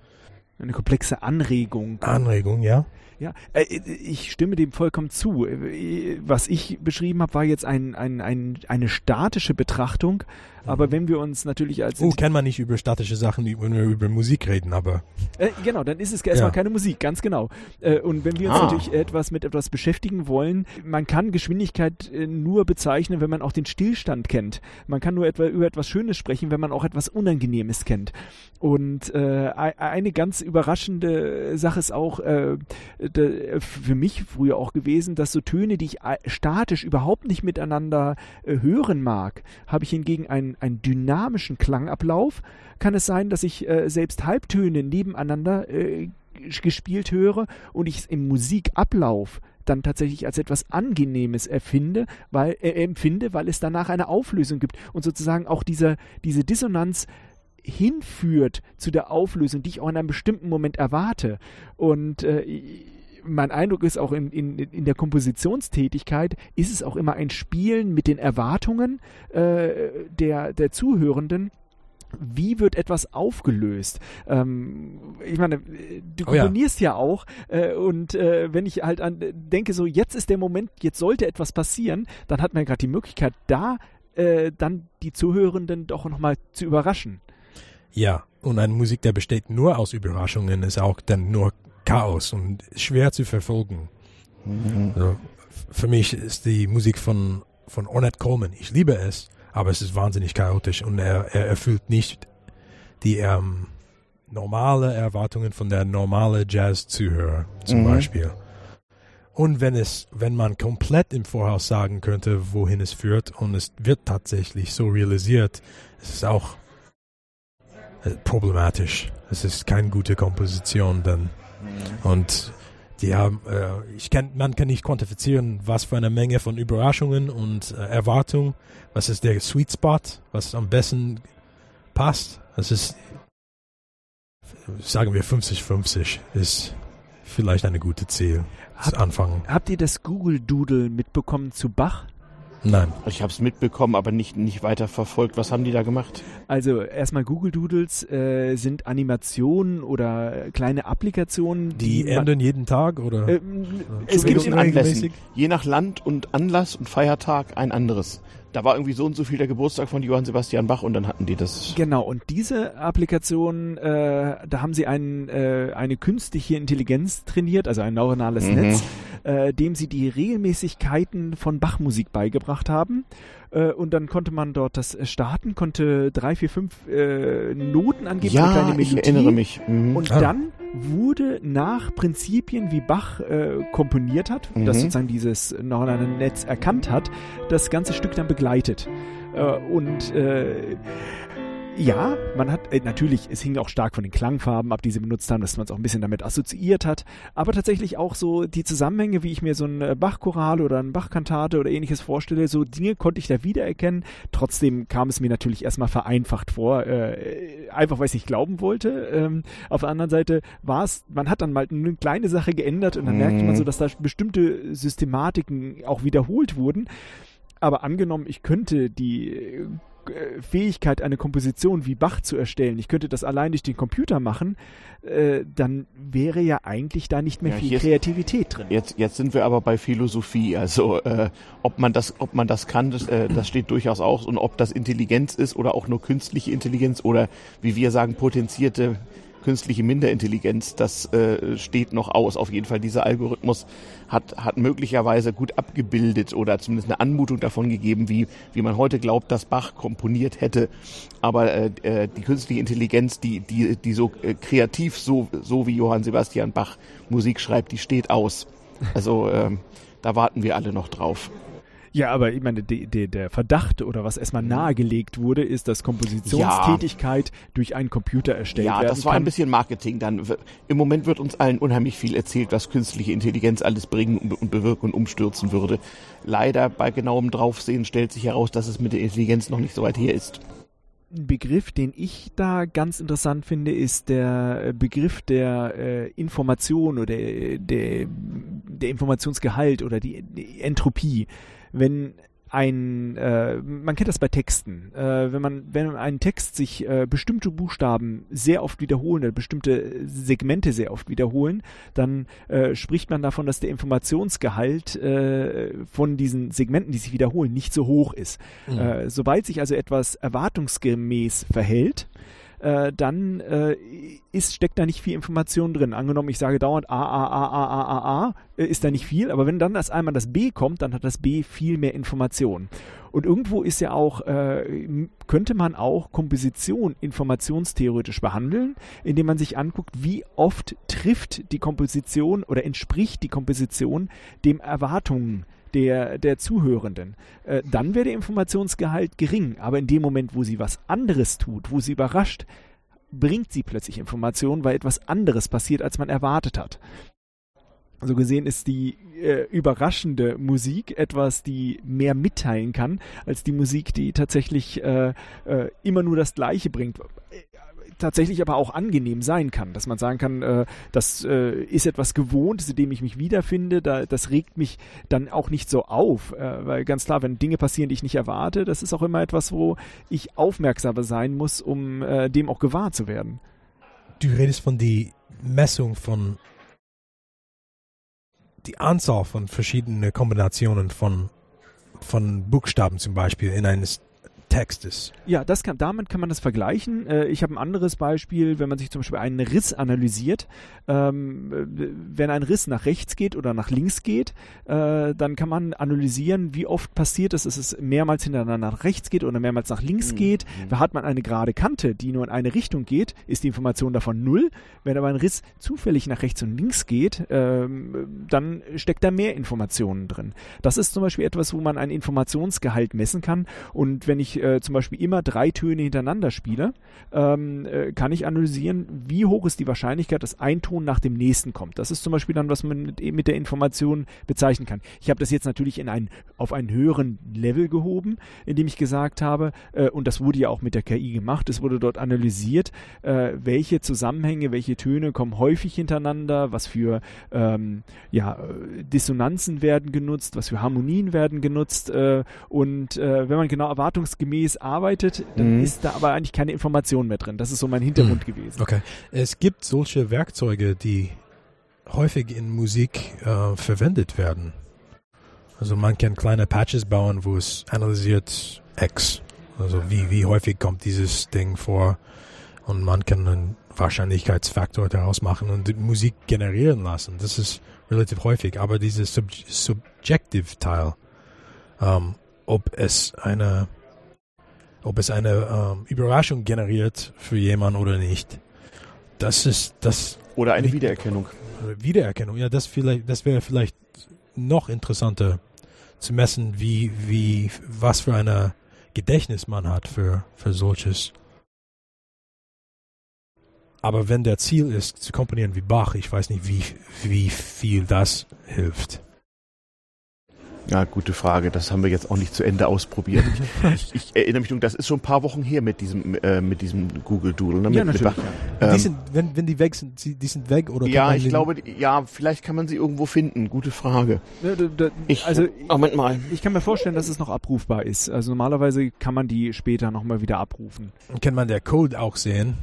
A: eine komplexe Anregung.
C: Anregung, ja.
A: Ja, äh, ich stimme dem vollkommen zu. Äh, was ich beschrieben habe, war jetzt ein, ein, ein, eine statische Betrachtung. Aber mhm. wenn wir uns natürlich als...
C: Oh, kann man nicht über statische Sachen, wenn wir über Musik reden, aber...
A: Äh, genau, dann ist es erstmal ja. keine Musik, ganz genau. Äh, und wenn wir uns ah. natürlich etwas mit etwas beschäftigen wollen, man kann Geschwindigkeit äh, nur bezeichnen, wenn man auch den Stillstand kennt. Man kann nur etwa über etwas Schönes sprechen, wenn man auch etwas Unangenehmes kennt. Und äh, eine ganz überraschende Sache ist auch äh, für mich früher auch gewesen, dass so Töne, die ich statisch überhaupt nicht miteinander äh, hören mag, habe ich hingegen einen, einen dynamischen Klangablauf. Kann es sein, dass ich äh, selbst Halbtöne nebeneinander äh, gespielt höre und ich es im Musikablauf dann tatsächlich als etwas Angenehmes erfinde, weil, äh, empfinde, weil es danach eine Auflösung gibt und sozusagen auch diese, diese Dissonanz hinführt zu der Auflösung, die ich auch in einem bestimmten Moment erwarte. Und äh, mein Eindruck ist auch in, in, in der Kompositionstätigkeit, ist es auch immer ein Spielen mit den Erwartungen äh, der, der Zuhörenden wie wird etwas aufgelöst? Ähm, ich meine, du oh komponierst ja, ja auch äh, und äh, wenn ich halt an denke, so jetzt ist der Moment, jetzt sollte etwas passieren, dann hat man gerade die Möglichkeit, da äh, dann die Zuhörenden doch nochmal zu überraschen.
C: Ja, und eine Musik, der besteht nur aus Überraschungen, ist auch dann nur Chaos und schwer zu verfolgen. Mhm. Also, für mich ist die Musik von, von Ornette Coleman, ich liebe es, aber es ist wahnsinnig chaotisch und er, er erfüllt nicht die ähm, normale Erwartungen von der normale Jazz-Zuhörer zum mhm. Beispiel. Und wenn es, wenn man komplett im Voraus sagen könnte, wohin es führt und es wird tatsächlich so realisiert, es ist auch äh, problematisch. Es ist keine gute Komposition Und die haben, äh, ich kann, man kann nicht quantifizieren, was für eine Menge von Überraschungen und äh, Erwartungen, was ist der Sweet Spot, was am besten passt. Das ist, sagen wir 50-50, ist vielleicht eine gute Ziel. Hab, Anfangen.
A: Habt ihr das Google Doodle mitbekommen zu Bach?
B: Nein. Ich habe es mitbekommen, aber nicht, nicht weiter verfolgt. Was haben die da gemacht?
A: Also erstmal Google Doodles äh, sind Animationen oder kleine Applikationen.
C: Die, die ändern jeden Tag oder? Äh,
B: es gibt in Anlässen. Je nach Land und Anlass und Feiertag ein anderes da war irgendwie so und so viel der Geburtstag von Johann Sebastian Bach und dann hatten die das.
A: Genau, und diese Applikation, äh, da haben sie ein, äh, eine künstliche Intelligenz trainiert, also ein neuronales mhm. Netz, äh, dem sie die Regelmäßigkeiten von Bachmusik beigebracht haben. Äh, und dann konnte man dort das starten, konnte drei, vier, fünf äh, Noten angeben,
B: ja, eine kleine Melodie. Ich erinnere mich.
A: Mhm. Und ah. dann wurde nach Prinzipien, wie Bach äh, komponiert hat, mhm. das sozusagen dieses neuronale Netz erkannt hat, das ganze Stück dann begleitet. Äh, und äh, ja, man hat äh, natürlich, es hing auch stark von den Klangfarben ab, die sie benutzt haben, dass man es auch ein bisschen damit assoziiert hat, aber tatsächlich auch so die Zusammenhänge, wie ich mir so ein äh, Bachchoral oder ein Bachkantate oder ähnliches vorstelle, so Dinge konnte ich da wiedererkennen. Trotzdem kam es mir natürlich erstmal vereinfacht vor, äh, einfach weil ich nicht glauben wollte. Ähm, auf der anderen Seite war es, man hat dann mal eine kleine Sache geändert und dann mhm. merkte man so, dass da bestimmte Systematiken auch wiederholt wurden. Aber angenommen, ich könnte die äh, Fähigkeit, eine Komposition wie Bach zu erstellen, ich könnte das allein durch den Computer machen, äh, dann wäre ja eigentlich da nicht mehr ja, viel Kreativität drin.
B: Jetzt, jetzt sind wir aber bei Philosophie. Also äh, ob man das, ob man das kann, das, äh, das steht durchaus aus. Und ob das Intelligenz ist oder auch nur künstliche Intelligenz oder wie wir sagen, potenzierte künstliche Minderintelligenz, das äh, steht noch aus. Auf jeden Fall, dieser Algorithmus hat, hat möglicherweise gut abgebildet oder zumindest eine Anmutung davon gegeben, wie, wie man heute glaubt, dass Bach komponiert hätte. Aber äh, äh die künstliche Intelligenz, die, die, die so äh, kreativ, so, so wie Johann Sebastian Bach Musik schreibt, die steht aus. Also ähm, da warten wir alle noch drauf.
A: Ja, aber ich meine, de, de, der Verdacht oder was erstmal mhm. nahegelegt wurde, ist, dass Kompositionstätigkeit ja. durch einen Computer erstellt ja, werden
B: Ja, das war
A: kann.
B: ein bisschen Marketing dann. Im Moment wird uns allen unheimlich viel erzählt, was künstliche Intelligenz alles bringen und bewirken und umstürzen würde. Leider bei genauem Draufsehen stellt sich heraus, dass es mit der Intelligenz noch nicht so weit her ist.
A: Ein Begriff, den ich da ganz interessant finde, ist der äh, Begriff der äh, Information oder der, der, der Informationsgehalt oder die, die Entropie. Wenn ein, äh, man kennt das bei Texten, äh, wenn man, wenn ein Text sich äh, bestimmte Buchstaben sehr oft wiederholen oder bestimmte Segmente sehr oft wiederholen, dann äh, spricht man davon, dass der Informationsgehalt äh, von diesen Segmenten, die sich wiederholen, nicht so hoch ist. Mhm. Äh, sobald sich also etwas erwartungsgemäß verhält, äh, dann äh, ist, steckt da nicht viel Information drin. Angenommen, ich sage dauernd A, A, A, A, A, A, A, äh, ist da nicht viel, aber wenn dann das einmal das B kommt, dann hat das B viel mehr Information. Und irgendwo ist ja auch, äh, könnte man auch Komposition informationstheoretisch behandeln, indem man sich anguckt, wie oft trifft die Komposition oder entspricht die Komposition dem Erwartungen der, der Zuhörenden, äh, dann wäre der Informationsgehalt gering. Aber in dem Moment, wo sie was anderes tut, wo sie überrascht, bringt sie plötzlich Informationen, weil etwas anderes passiert, als man erwartet hat. So gesehen ist die äh, überraschende Musik etwas, die mehr mitteilen kann, als die Musik, die tatsächlich äh, äh, immer nur das Gleiche bringt tatsächlich aber auch angenehm sein kann, dass man sagen kann, äh, das äh, ist etwas Gewohntes, in dem ich mich wiederfinde, da, das regt mich dann auch nicht so auf, äh, weil ganz klar, wenn Dinge passieren, die ich nicht erwarte, das ist auch immer etwas, wo ich aufmerksamer sein muss, um äh, dem auch gewahr zu werden.
C: Du redest von die Messung von die Anzahl von verschiedenen Kombinationen von von Buchstaben zum Beispiel in eines Textes.
A: Ja, das kann, damit kann man das vergleichen. Äh, ich habe ein anderes Beispiel, wenn man sich zum Beispiel einen Riss analysiert. Ähm, wenn ein Riss nach rechts geht oder nach links geht, äh, dann kann man analysieren, wie oft passiert es, dass es mehrmals hintereinander nach rechts geht oder mehrmals nach links mhm. geht. Mhm. Hat man eine gerade Kante, die nur in eine Richtung geht, ist die Information davon null. Wenn aber ein Riss zufällig nach rechts und links geht, ähm, dann steckt da mehr Informationen drin. Das ist zum Beispiel etwas, wo man einen Informationsgehalt messen kann. Und wenn ich äh, zum Beispiel immer drei Töne hintereinander spiele, ähm, äh, kann ich analysieren, wie hoch ist die Wahrscheinlichkeit, dass ein Ton nach dem nächsten kommt. Das ist zum Beispiel dann, was man mit, mit der Information bezeichnen kann. Ich habe das jetzt natürlich in ein, auf einen höheren Level gehoben, indem ich gesagt habe, äh, und das wurde ja auch mit der KI gemacht, es wurde dort analysiert, äh, welche Zusammenhänge, welche Töne kommen häufig hintereinander, was für ähm, ja, Dissonanzen werden genutzt, was für Harmonien werden genutzt äh, und äh, wenn man genau erwartungsgemäß gemäß arbeitet, dann mhm. ist da aber eigentlich keine Information mehr drin. Das ist so mein Hintergrund mhm. gewesen.
C: Okay. Es gibt solche Werkzeuge, die häufig in Musik äh, verwendet werden. Also man kann kleine Patches bauen, wo es analysiert X. Also wie, wie häufig kommt dieses Ding vor und man kann einen Wahrscheinlichkeitsfaktor daraus machen und Musik generieren lassen. Das ist relativ häufig. Aber dieses Sub Subjective Teil, ähm, ob es eine ob es eine ähm, Überraschung generiert für jemanden oder nicht. Das ist das.
B: Oder eine Wiedererkennung.
C: Wiedererkennung, ja, das vielleicht, das wäre vielleicht noch interessanter zu messen, wie, wie, was für ein Gedächtnis man hat für, für solches. Aber wenn der Ziel ist, zu komponieren wie Bach, ich weiß nicht, wie, wie viel das hilft.
B: Ja, gute Frage. Das haben wir jetzt auch nicht zu Ende ausprobiert. ich, ich, erinnere mich, das ist schon ein paar Wochen her mit diesem, äh, mit diesem Google Doodle. Ne?
A: Ja, mit, natürlich.
B: Mit,
C: ja. Ähm, die sind, wenn, wenn die weg sind, die sind weg oder?
B: Ja, ich glaube, ja, vielleicht kann man sie irgendwo finden. Gute Frage.
A: Ja, da, da, ich, also, Moment mal. Ich kann mir vorstellen, dass es noch abrufbar ist. Also normalerweise kann man die später nochmal wieder abrufen.
C: Kann man der Code auch sehen?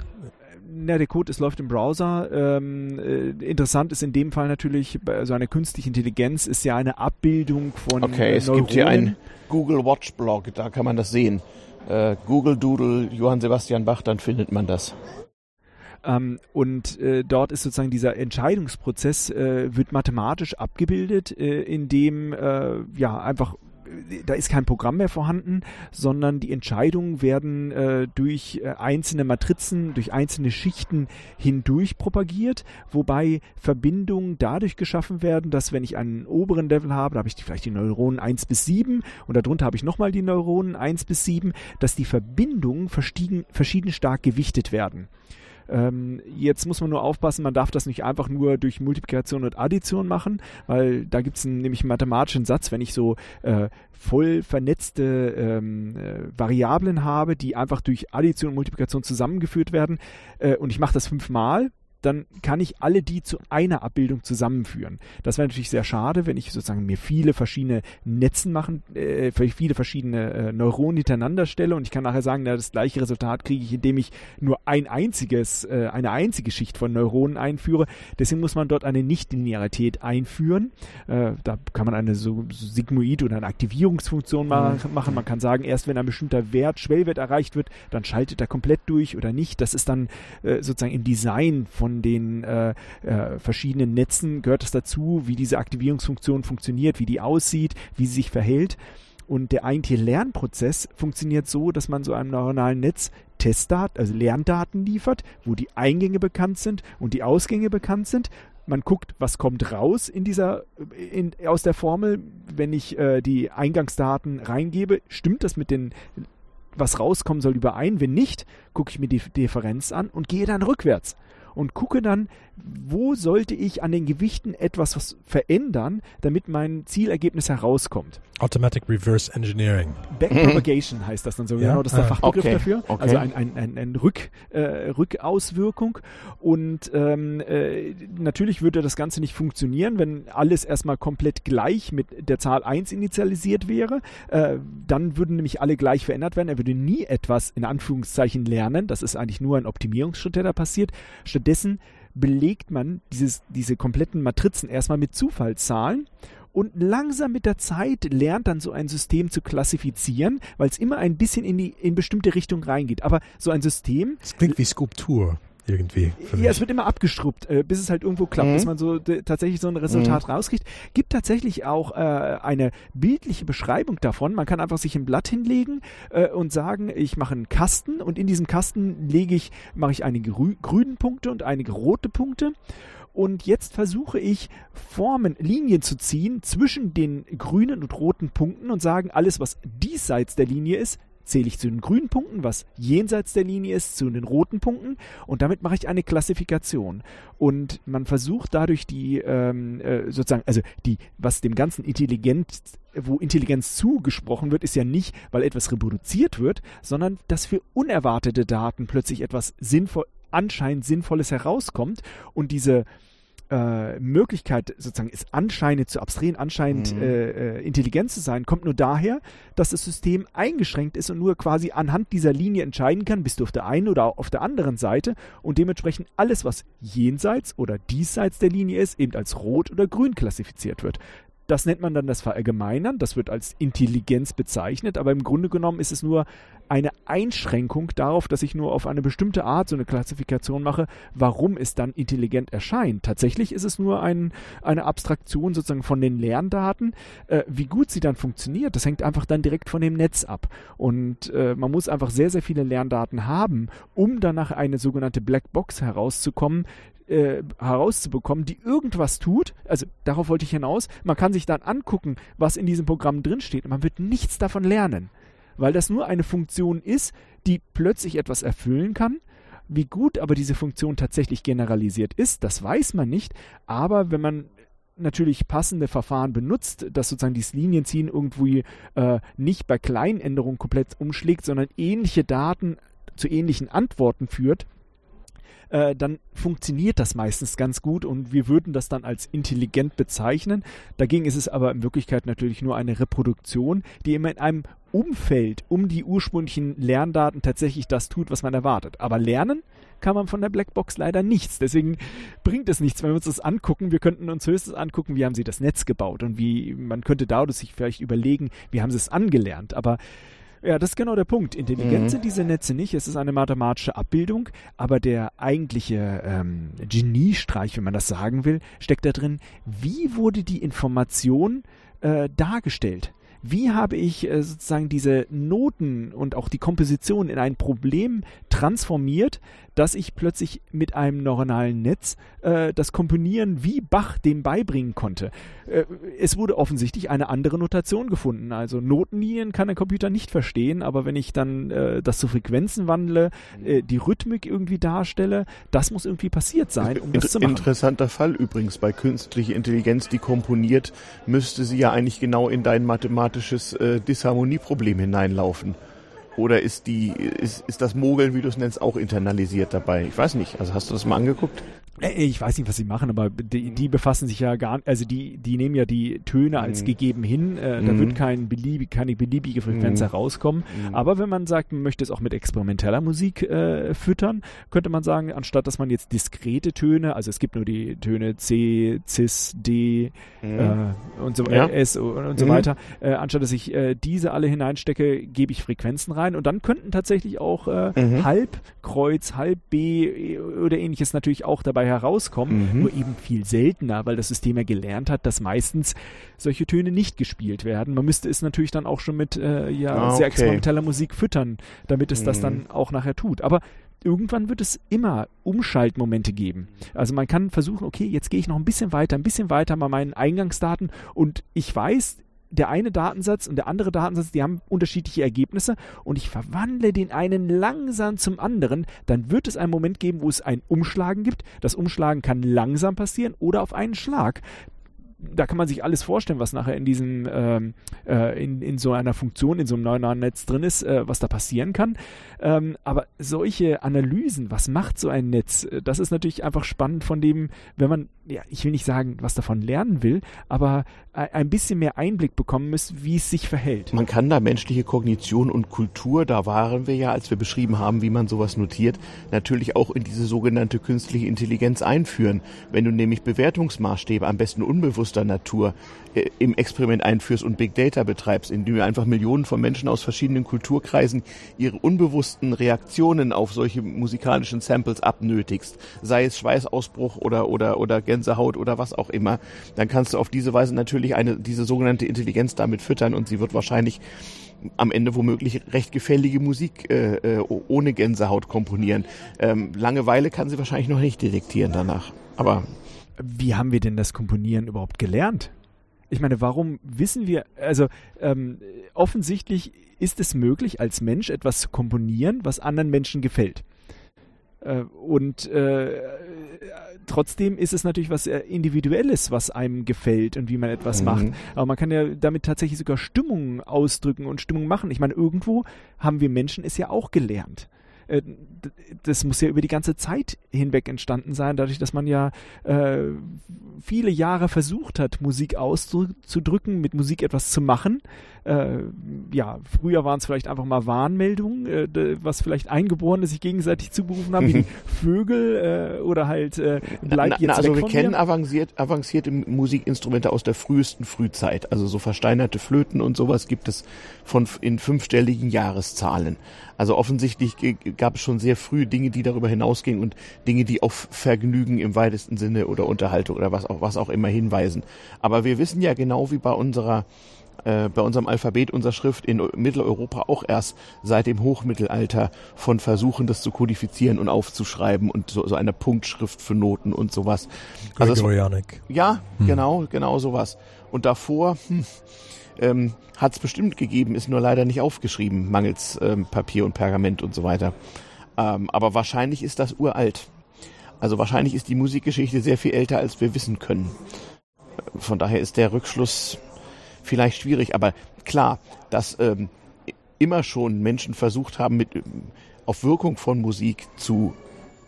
A: Na, der Code, es läuft im Browser. Ähm, äh, interessant ist in dem Fall natürlich, so eine künstliche Intelligenz ist ja eine Abbildung von
B: Okay, äh, es gibt hier einen Google Watch Blog, da kann man das sehen. Äh, Google Doodle, Johann Sebastian Bach, dann findet man das.
A: Ähm, und äh, dort ist sozusagen dieser Entscheidungsprozess äh, wird mathematisch abgebildet, äh, indem äh, ja einfach da ist kein Programm mehr vorhanden, sondern die Entscheidungen werden äh, durch äh, einzelne Matrizen, durch einzelne Schichten hindurch propagiert, wobei Verbindungen dadurch geschaffen werden, dass wenn ich einen oberen Level habe, da habe ich vielleicht die Neuronen 1 bis 7 und darunter habe ich nochmal die Neuronen 1 bis 7, dass die Verbindungen verschieden, verschieden stark gewichtet werden. Ähm, jetzt muss man nur aufpassen, man darf das nicht einfach nur durch Multiplikation und Addition machen, weil da gibt es nämlich einen mathematischen Satz, wenn ich so äh, voll vernetzte ähm, äh, Variablen habe, die einfach durch Addition und Multiplikation zusammengeführt werden äh, und ich mache das fünfmal, dann kann ich alle die zu einer Abbildung zusammenführen. Das wäre natürlich sehr schade, wenn ich sozusagen mir viele verschiedene Netzen machen, äh, viele verschiedene äh, Neuronen hintereinander stelle und ich kann nachher sagen, na, das gleiche Resultat kriege ich, indem ich nur ein einziges, äh, eine einzige Schicht von Neuronen einführe. Deswegen muss man dort eine Nichtlinearität einführen. Äh, da kann man eine so, so Sigmoid oder eine Aktivierungsfunktion ma mhm. machen. Man kann sagen, erst wenn ein bestimmter Wert, Schwellwert erreicht wird, dann schaltet er komplett durch oder nicht. Das ist dann äh, sozusagen im Design von den äh, äh, verschiedenen Netzen gehört es dazu, wie diese Aktivierungsfunktion funktioniert, wie die aussieht, wie sie sich verhält. Und der eigentliche Lernprozess funktioniert so, dass man so einem neuronalen Netz Testdaten, also Lerndaten liefert, wo die Eingänge bekannt sind und die Ausgänge bekannt sind. Man guckt, was kommt raus in dieser, in, aus der Formel. Wenn ich äh, die Eingangsdaten reingebe, stimmt das mit den, was rauskommen soll, überein? Wenn nicht, gucke ich mir die Differenz an und gehe dann rückwärts und gucke dann, wo sollte ich an den Gewichten etwas verändern, damit mein Zielergebnis herauskommt.
C: Automatic Reverse Engineering.
A: Backpropagation heißt das dann so, ja? genau, das ist der ah, Fachbegriff
B: okay.
A: dafür.
B: Okay.
A: Also ein, ein, ein, ein Rück, äh, Rückauswirkung. Und ähm, äh, natürlich würde das Ganze nicht funktionieren, wenn alles erstmal komplett gleich mit der Zahl 1 initialisiert wäre. Äh, dann würden nämlich alle gleich verändert werden. Er würde nie etwas in Anführungszeichen lernen. Das ist eigentlich nur ein Optimierungsschritt, der da passiert. Stattdessen belegt man dieses, diese kompletten Matrizen erstmal mit Zufallszahlen und langsam mit der Zeit lernt dann so ein System zu klassifizieren, weil es immer ein bisschen in die in bestimmte Richtung reingeht. Aber so ein System.
C: Das klingt wie Skulptur irgendwie.
A: Ja, es wird immer abgestruppt, äh, bis es halt irgendwo klappt, mhm. bis man so tatsächlich so ein Resultat mhm. rauskriegt. Gibt tatsächlich auch äh, eine bildliche Beschreibung davon. Man kann einfach sich ein Blatt hinlegen äh, und sagen, ich mache einen Kasten und in diesem Kasten lege ich, mache ich einige grünen Punkte und einige rote Punkte. Und jetzt versuche ich Formen, Linien zu ziehen zwischen den grünen und roten Punkten und sagen, alles, was diesseits der Linie ist, zähle ich zu den grünen Punkten, was jenseits der Linie ist, zu den roten Punkten und damit mache ich eine Klassifikation. Und man versucht dadurch die ähm, äh, sozusagen, also die, was dem ganzen Intelligenz, wo Intelligenz zugesprochen wird, ist ja nicht, weil etwas reproduziert wird, sondern dass für unerwartete Daten plötzlich etwas sinnvoll, anscheinend Sinnvolles herauskommt und diese äh, Möglichkeit, sozusagen es anscheinend zu abstrahieren, anscheinend mhm. äh, äh, intelligent zu sein, kommt nur daher, dass das System eingeschränkt ist und nur quasi anhand dieser Linie entscheiden kann, bist du auf der einen oder auf der anderen Seite und dementsprechend alles, was jenseits oder diesseits der Linie ist, eben als rot oder grün klassifiziert wird. Das nennt man dann das Verallgemeinern, das wird als Intelligenz bezeichnet, aber im Grunde genommen ist es nur eine Einschränkung darauf, dass ich nur auf eine bestimmte Art so eine Klassifikation mache, warum es dann intelligent erscheint. Tatsächlich ist es nur ein, eine Abstraktion sozusagen von den Lerndaten. Äh, wie gut sie dann funktioniert, das hängt einfach dann direkt von dem Netz ab. Und äh, man muss einfach sehr, sehr viele Lerndaten haben, um danach eine sogenannte Blackbox herauszukommen, äh, herauszubekommen, die irgendwas tut. Also darauf wollte ich hinaus. Man kann sich dann angucken, was in diesem Programm drinsteht und man wird nichts davon lernen, weil das nur eine Funktion ist, die plötzlich etwas erfüllen kann. Wie gut aber diese Funktion tatsächlich generalisiert ist, das weiß man nicht. Aber wenn man natürlich passende Verfahren benutzt, dass sozusagen dieses Linienziehen irgendwie äh, nicht bei kleinen Änderungen komplett umschlägt, sondern ähnliche Daten zu ähnlichen Antworten führt, äh, dann funktioniert das meistens ganz gut und wir würden das dann als intelligent bezeichnen. Dagegen ist es aber in Wirklichkeit natürlich nur eine Reproduktion, die immer in einem Umfeld um die ursprünglichen Lerndaten tatsächlich das tut, was man erwartet. Aber lernen kann man von der Blackbox leider nichts. Deswegen bringt es nichts, wenn wir uns das angucken. Wir könnten uns höchstens angucken, wie haben sie das Netz gebaut und wie man könnte dadurch sich vielleicht überlegen, wie haben sie es angelernt. Aber Ja, das ist genau der Punkt. Intelligent
B: Mhm.
A: sind diese Netze nicht. Es ist eine mathematische Abbildung, aber der eigentliche ähm, Geniestreich, wenn man das sagen will, steckt da drin. Wie wurde die Information äh, dargestellt? Wie habe ich äh, sozusagen diese Noten und auch die Komposition in ein Problem transformiert, dass ich plötzlich mit einem neuronalen Netz äh, das Komponieren wie Bach dem beibringen konnte? Äh, es wurde offensichtlich eine andere Notation gefunden. Also Notenlinien kann der Computer nicht verstehen, aber wenn ich dann äh, das zu Frequenzen wandle, äh, die Rhythmik irgendwie darstelle, das muss irgendwie passiert sein, um das zu machen.
B: interessanter Fall übrigens bei künstlicher Intelligenz, die komponiert, müsste sie ja eigentlich genau in dein mathematisches äh, Disharmonieproblem hineinlaufen. Oder ist die ist, ist das Mogeln, wie du es nennst, auch internalisiert dabei? Ich weiß nicht. Also hast du das mal angeguckt?
A: Äh, Ich weiß nicht, was sie machen, aber die, die befassen sich ja gar also die, die nehmen ja die Töne als
B: Mhm.
A: gegeben hin. Äh, Da
B: Mhm.
A: wird kein beliebig, keine beliebige Frequenz
B: Mhm.
A: herauskommen. Aber wenn man sagt, man möchte es auch mit experimenteller Musik äh, füttern, könnte man sagen, anstatt dass man jetzt diskrete Töne, also es gibt nur die Töne C, Cis, D äh, und so
B: Ja.
A: äh, S und, und so
B: Mhm.
A: weiter, äh, anstatt dass ich diese alle hineinstecke, gebe ich Frequenzen rein und dann könnten tatsächlich auch
B: Mhm.
A: Halb Kreuz, Halb B oder ähnliches natürlich auch dabei herauskommen,
B: Mhm.
A: nur eben viel seltener, weil das System ja gelernt hat, dass meistens solche Töne nicht gespielt werden. Man müsste es natürlich dann auch schon mit äh, ja,
B: Ah,
A: sehr
B: okay.
A: experimenteller Musik füttern, damit es das
B: Mhm.
A: dann auch nachher tut. Aber irgendwann wird es immer Umschaltmomente geben. Also man kann versuchen, okay, jetzt gehe ich noch ein bisschen weiter, ein bisschen weiter bei meinen Eingangsdaten und ich weiß, der eine Datensatz und der andere Datensatz, die haben unterschiedliche Ergebnisse und ich verwandle den einen langsam zum anderen, dann wird es einen Moment geben, wo es ein Umschlagen gibt. Das Umschlagen kann langsam passieren oder auf einen Schlag. Da kann man sich alles vorstellen, was nachher in diesem ähm, äh, in, in so einer Funktion, in so einem neuronalen Netz drin ist, äh, was da passieren kann. Ähm, aber solche Analysen, was macht so ein Netz, äh, das ist natürlich einfach spannend von dem, wenn man, ja, ich will nicht sagen, was davon lernen will, aber ein ein bisschen mehr Einblick bekommen muss, wie es sich verhält.
B: Man kann da menschliche Kognition und Kultur, da waren wir ja, als wir beschrieben haben, wie man sowas notiert, natürlich auch in diese sogenannte künstliche Intelligenz einführen. Wenn du nämlich Bewertungsmaßstäbe, am besten unbewusster Natur, äh, im Experiment einführst und Big Data betreibst, indem du einfach Millionen von Menschen aus verschiedenen Kulturkreisen ihre unbewussten Reaktionen auf solche musikalischen Samples abnötigst, sei es Schweißausbruch oder, oder, oder Gänsehaut oder was auch immer, dann kannst du auf diese Weise natürlich eine, diese sogenannte Intelligenz damit füttern und sie wird wahrscheinlich am Ende womöglich recht gefällige Musik äh, äh, ohne Gänsehaut komponieren. Ähm, Langeweile kann sie wahrscheinlich noch nicht detektieren danach. Aber
A: Wie haben wir denn das Komponieren überhaupt gelernt? Ich meine, warum wissen wir, also ähm, offensichtlich ist es möglich, als Mensch etwas zu komponieren, was anderen Menschen gefällt. Äh, und äh, trotzdem ist es natürlich was äh, Individuelles, was einem gefällt und wie man etwas
B: Mhm.
A: macht. Aber man kann ja damit tatsächlich sogar Stimmungen ausdrücken und Stimmung machen. Ich meine, irgendwo haben wir Menschen es ja auch gelernt. Äh, Das muss ja über die ganze Zeit hinweg entstanden sein, dadurch, dass man ja äh, viele Jahre versucht hat, Musik auszudrücken, mit Musik etwas zu machen. Äh, ja, früher waren es vielleicht einfach mal Warnmeldungen, äh, was vielleicht Eingeborene sich gegenseitig zugerufen haben, wie die Vögel äh, oder halt äh, bleib
B: na,
A: jetzt
B: na, also
A: weg
B: wir kennen
A: mir.
B: avanciert, avancierte Musikinstrumente aus der frühesten Frühzeit. Also so versteinerte Flöten und sowas gibt es von in fünfstelligen Jahreszahlen. Also offensichtlich gab es schon sehr früh Dinge, die darüber hinausgingen und Dinge, die auf Vergnügen im weitesten Sinne oder Unterhaltung oder was auch, was auch immer hinweisen. Aber wir wissen ja genau wie bei unserer äh, bei unserem Alphabet, unserer Schrift in Mitteleuropa auch erst seit dem Hochmittelalter von Versuchen, das zu kodifizieren und aufzuschreiben und so, so eine Punktschrift für Noten und sowas. Also
C: Gregorianik.
B: ja, genau, genau sowas. Und davor hm, ähm, hat es bestimmt gegeben, ist nur leider nicht aufgeschrieben, mangels ähm, Papier und Pergament und so weiter. Ähm, aber wahrscheinlich ist das uralt. Also wahrscheinlich ist die Musikgeschichte sehr viel älter, als wir wissen können. Von daher ist der Rückschluss vielleicht schwierig, aber klar, dass ähm, immer schon Menschen versucht haben, mit, ähm, auf Wirkung von Musik zu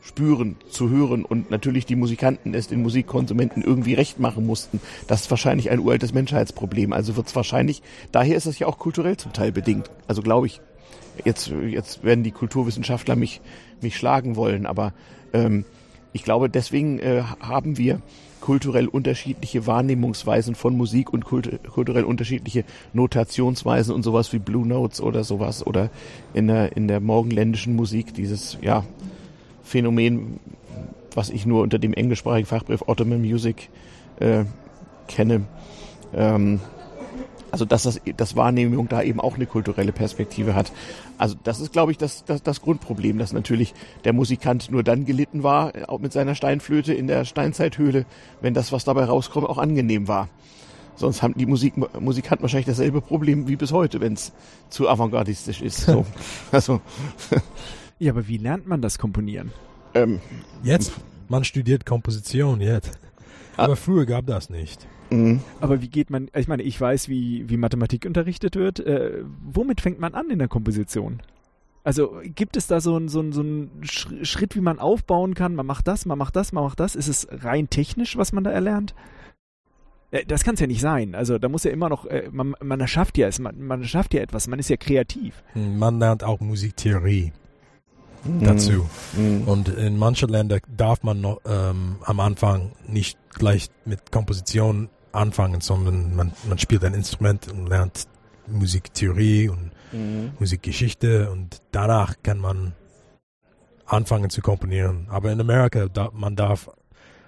B: spüren, zu hören und natürlich die Musikanten es den Musikkonsumenten irgendwie recht machen mussten. Das ist wahrscheinlich ein uraltes Menschheitsproblem. Also wird es wahrscheinlich, daher ist es ja auch kulturell zum Teil bedingt. Also glaube ich, jetzt, jetzt werden die Kulturwissenschaftler mich, mich schlagen wollen, aber ähm, ich glaube, deswegen äh, haben wir kulturell unterschiedliche Wahrnehmungsweisen von Musik und kulturell unterschiedliche Notationsweisen und sowas wie Blue Notes oder sowas oder in der, in der morgenländischen Musik dieses, ja, Phänomen, was ich nur unter dem englischsprachigen Fachbegriff Ottoman Music äh, kenne. Ähm, also dass das, das Wahrnehmung da eben auch eine kulturelle Perspektive hat. Also das ist, glaube ich, das, das, das Grundproblem, dass natürlich der Musikant nur dann gelitten war, auch mit seiner Steinflöte in der Steinzeithöhle, wenn das, was dabei rauskommt, auch angenehm war. Sonst haben die Musik, Musikanten wahrscheinlich dasselbe Problem wie bis heute, wenn es zu avantgardistisch ist. So. also.
A: ja, aber wie lernt man das Komponieren?
C: Ähm, jetzt? Man studiert Komposition jetzt. Ah. Aber früher gab das nicht.
A: Mhm. Aber wie geht man, ich meine, ich weiß, wie, wie Mathematik unterrichtet wird. Äh, womit fängt man an in der Komposition? Also gibt es da so einen so so ein Schritt, wie man aufbauen kann? Man macht das, man macht das, man macht das. Ist es rein technisch, was man da erlernt? Äh, das kann es ja nicht sein. Also da muss ja immer noch, äh, man, man erschafft ja es, man, man erschafft ja etwas, man ist ja kreativ.
C: Hm, man lernt auch Musiktheorie mhm. dazu. Mhm. Und in manchen Ländern darf man noch, ähm, am Anfang nicht gleich mit Komposition anfangen, sondern man, man spielt ein Instrument und lernt Musiktheorie und mhm. Musikgeschichte und danach kann man anfangen zu komponieren. Aber in Amerika, da, man darf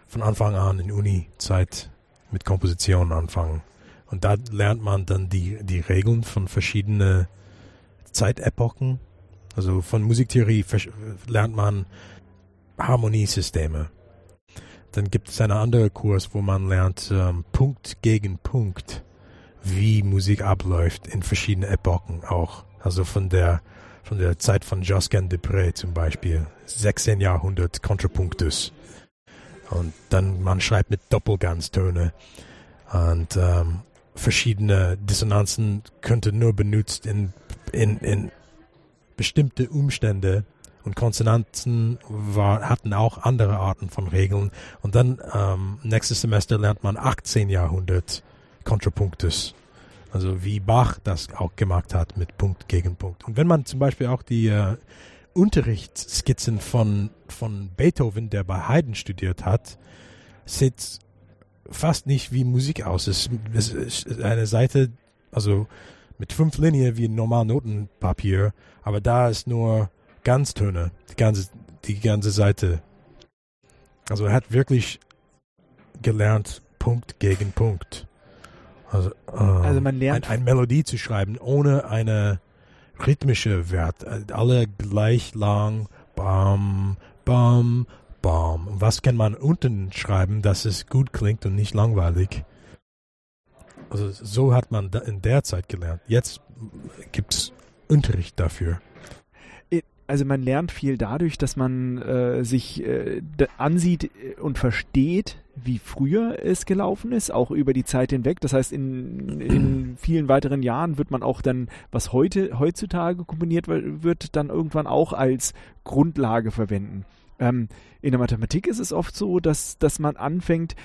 C: von Anfang an in Uni-Zeit mit Komposition anfangen. Und da lernt man dann die, die Regeln von verschiedenen Zeitepochen. Also von Musiktheorie lernt man Harmoniesysteme. Dann gibt es einen anderen Kurs, wo man lernt ähm, Punkt gegen Punkt, wie Musik abläuft in verschiedenen Epochen auch. Also von der von der Zeit von Josquin Depré zum Beispiel, 16. Jahrhundert Kontrapunktus. Und dann man schreibt mit Doppelganztöne und ähm, verschiedene Dissonanzen könnte nur benutzt in, in, in bestimmte Umstände und Konsonanten war, hatten auch andere Arten von Regeln. Und dann ähm, nächstes Semester lernt man 18. Jahrhundert Kontrapunktus. Also wie Bach das auch gemacht hat mit Punkt gegen Punkt. Und wenn man zum Beispiel auch die äh, Unterrichtsskizzen von, von Beethoven, der bei Haydn studiert hat, sieht fast nicht wie Musik aus. Es, es ist eine Seite, also mit fünf Linien wie normal Notenpapier, aber da ist nur Ganztöne, die ganze, die ganze Seite. Also er hat wirklich gelernt, Punkt gegen Punkt. Also, äh, also man lernt ein, eine Melodie zu schreiben ohne eine rhythmische Wert. Alle gleich lang, bam, bam, bam. Was kann man unten schreiben, dass es gut klingt und nicht langweilig? Also so hat man in der Zeit gelernt. Jetzt gibt es Unterricht dafür
A: also man lernt viel dadurch, dass man äh, sich äh, ansieht und versteht, wie früher es gelaufen ist, auch über die Zeit hinweg. Das heißt, in, in vielen weiteren Jahren wird man auch dann, was heute heutzutage komponiert wird, dann irgendwann auch als Grundlage verwenden. Ähm, in der Mathematik ist es oft so, dass, dass man anfängt,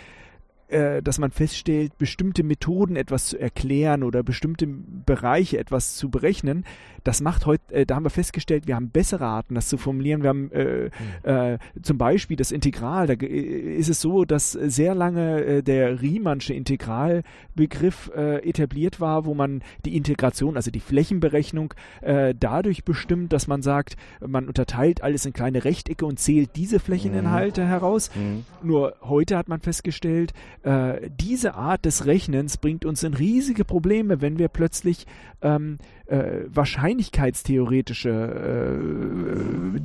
A: äh, dass man feststellt, bestimmte Methoden etwas zu erklären oder bestimmte Bereiche etwas zu berechnen, das macht heute, äh, da haben wir festgestellt, wir haben bessere Arten, das zu formulieren. Wir haben äh, mhm. zum Beispiel das Integral. Da ist es so, dass sehr lange der Riemannsche Integralbegriff etabliert war, wo man die Integration, also die Flächenberechnung, dadurch bestimmt, dass man sagt, man unterteilt alles in kleine Rechtecke und zählt diese Flächeninhalte mhm. heraus. Mhm. Nur heute hat man festgestellt, äh, diese Art des Rechnens bringt uns in riesige Probleme, wenn wir plötzlich ähm, äh, wahrscheinlichkeitstheoretische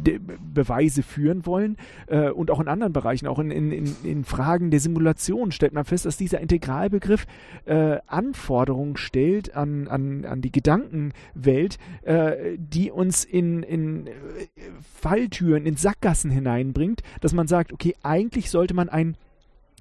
A: äh, Beweise führen wollen äh, und auch in anderen Bereichen, auch in, in, in, Fragen der Simulation stellt man fest, dass dieser Integralbegriff äh, Anforderungen stellt an, an, an die Gedankenwelt, äh, die uns in, in Falltüren, in Sackgassen hineinbringt, dass man sagt, okay, eigentlich sollte man ein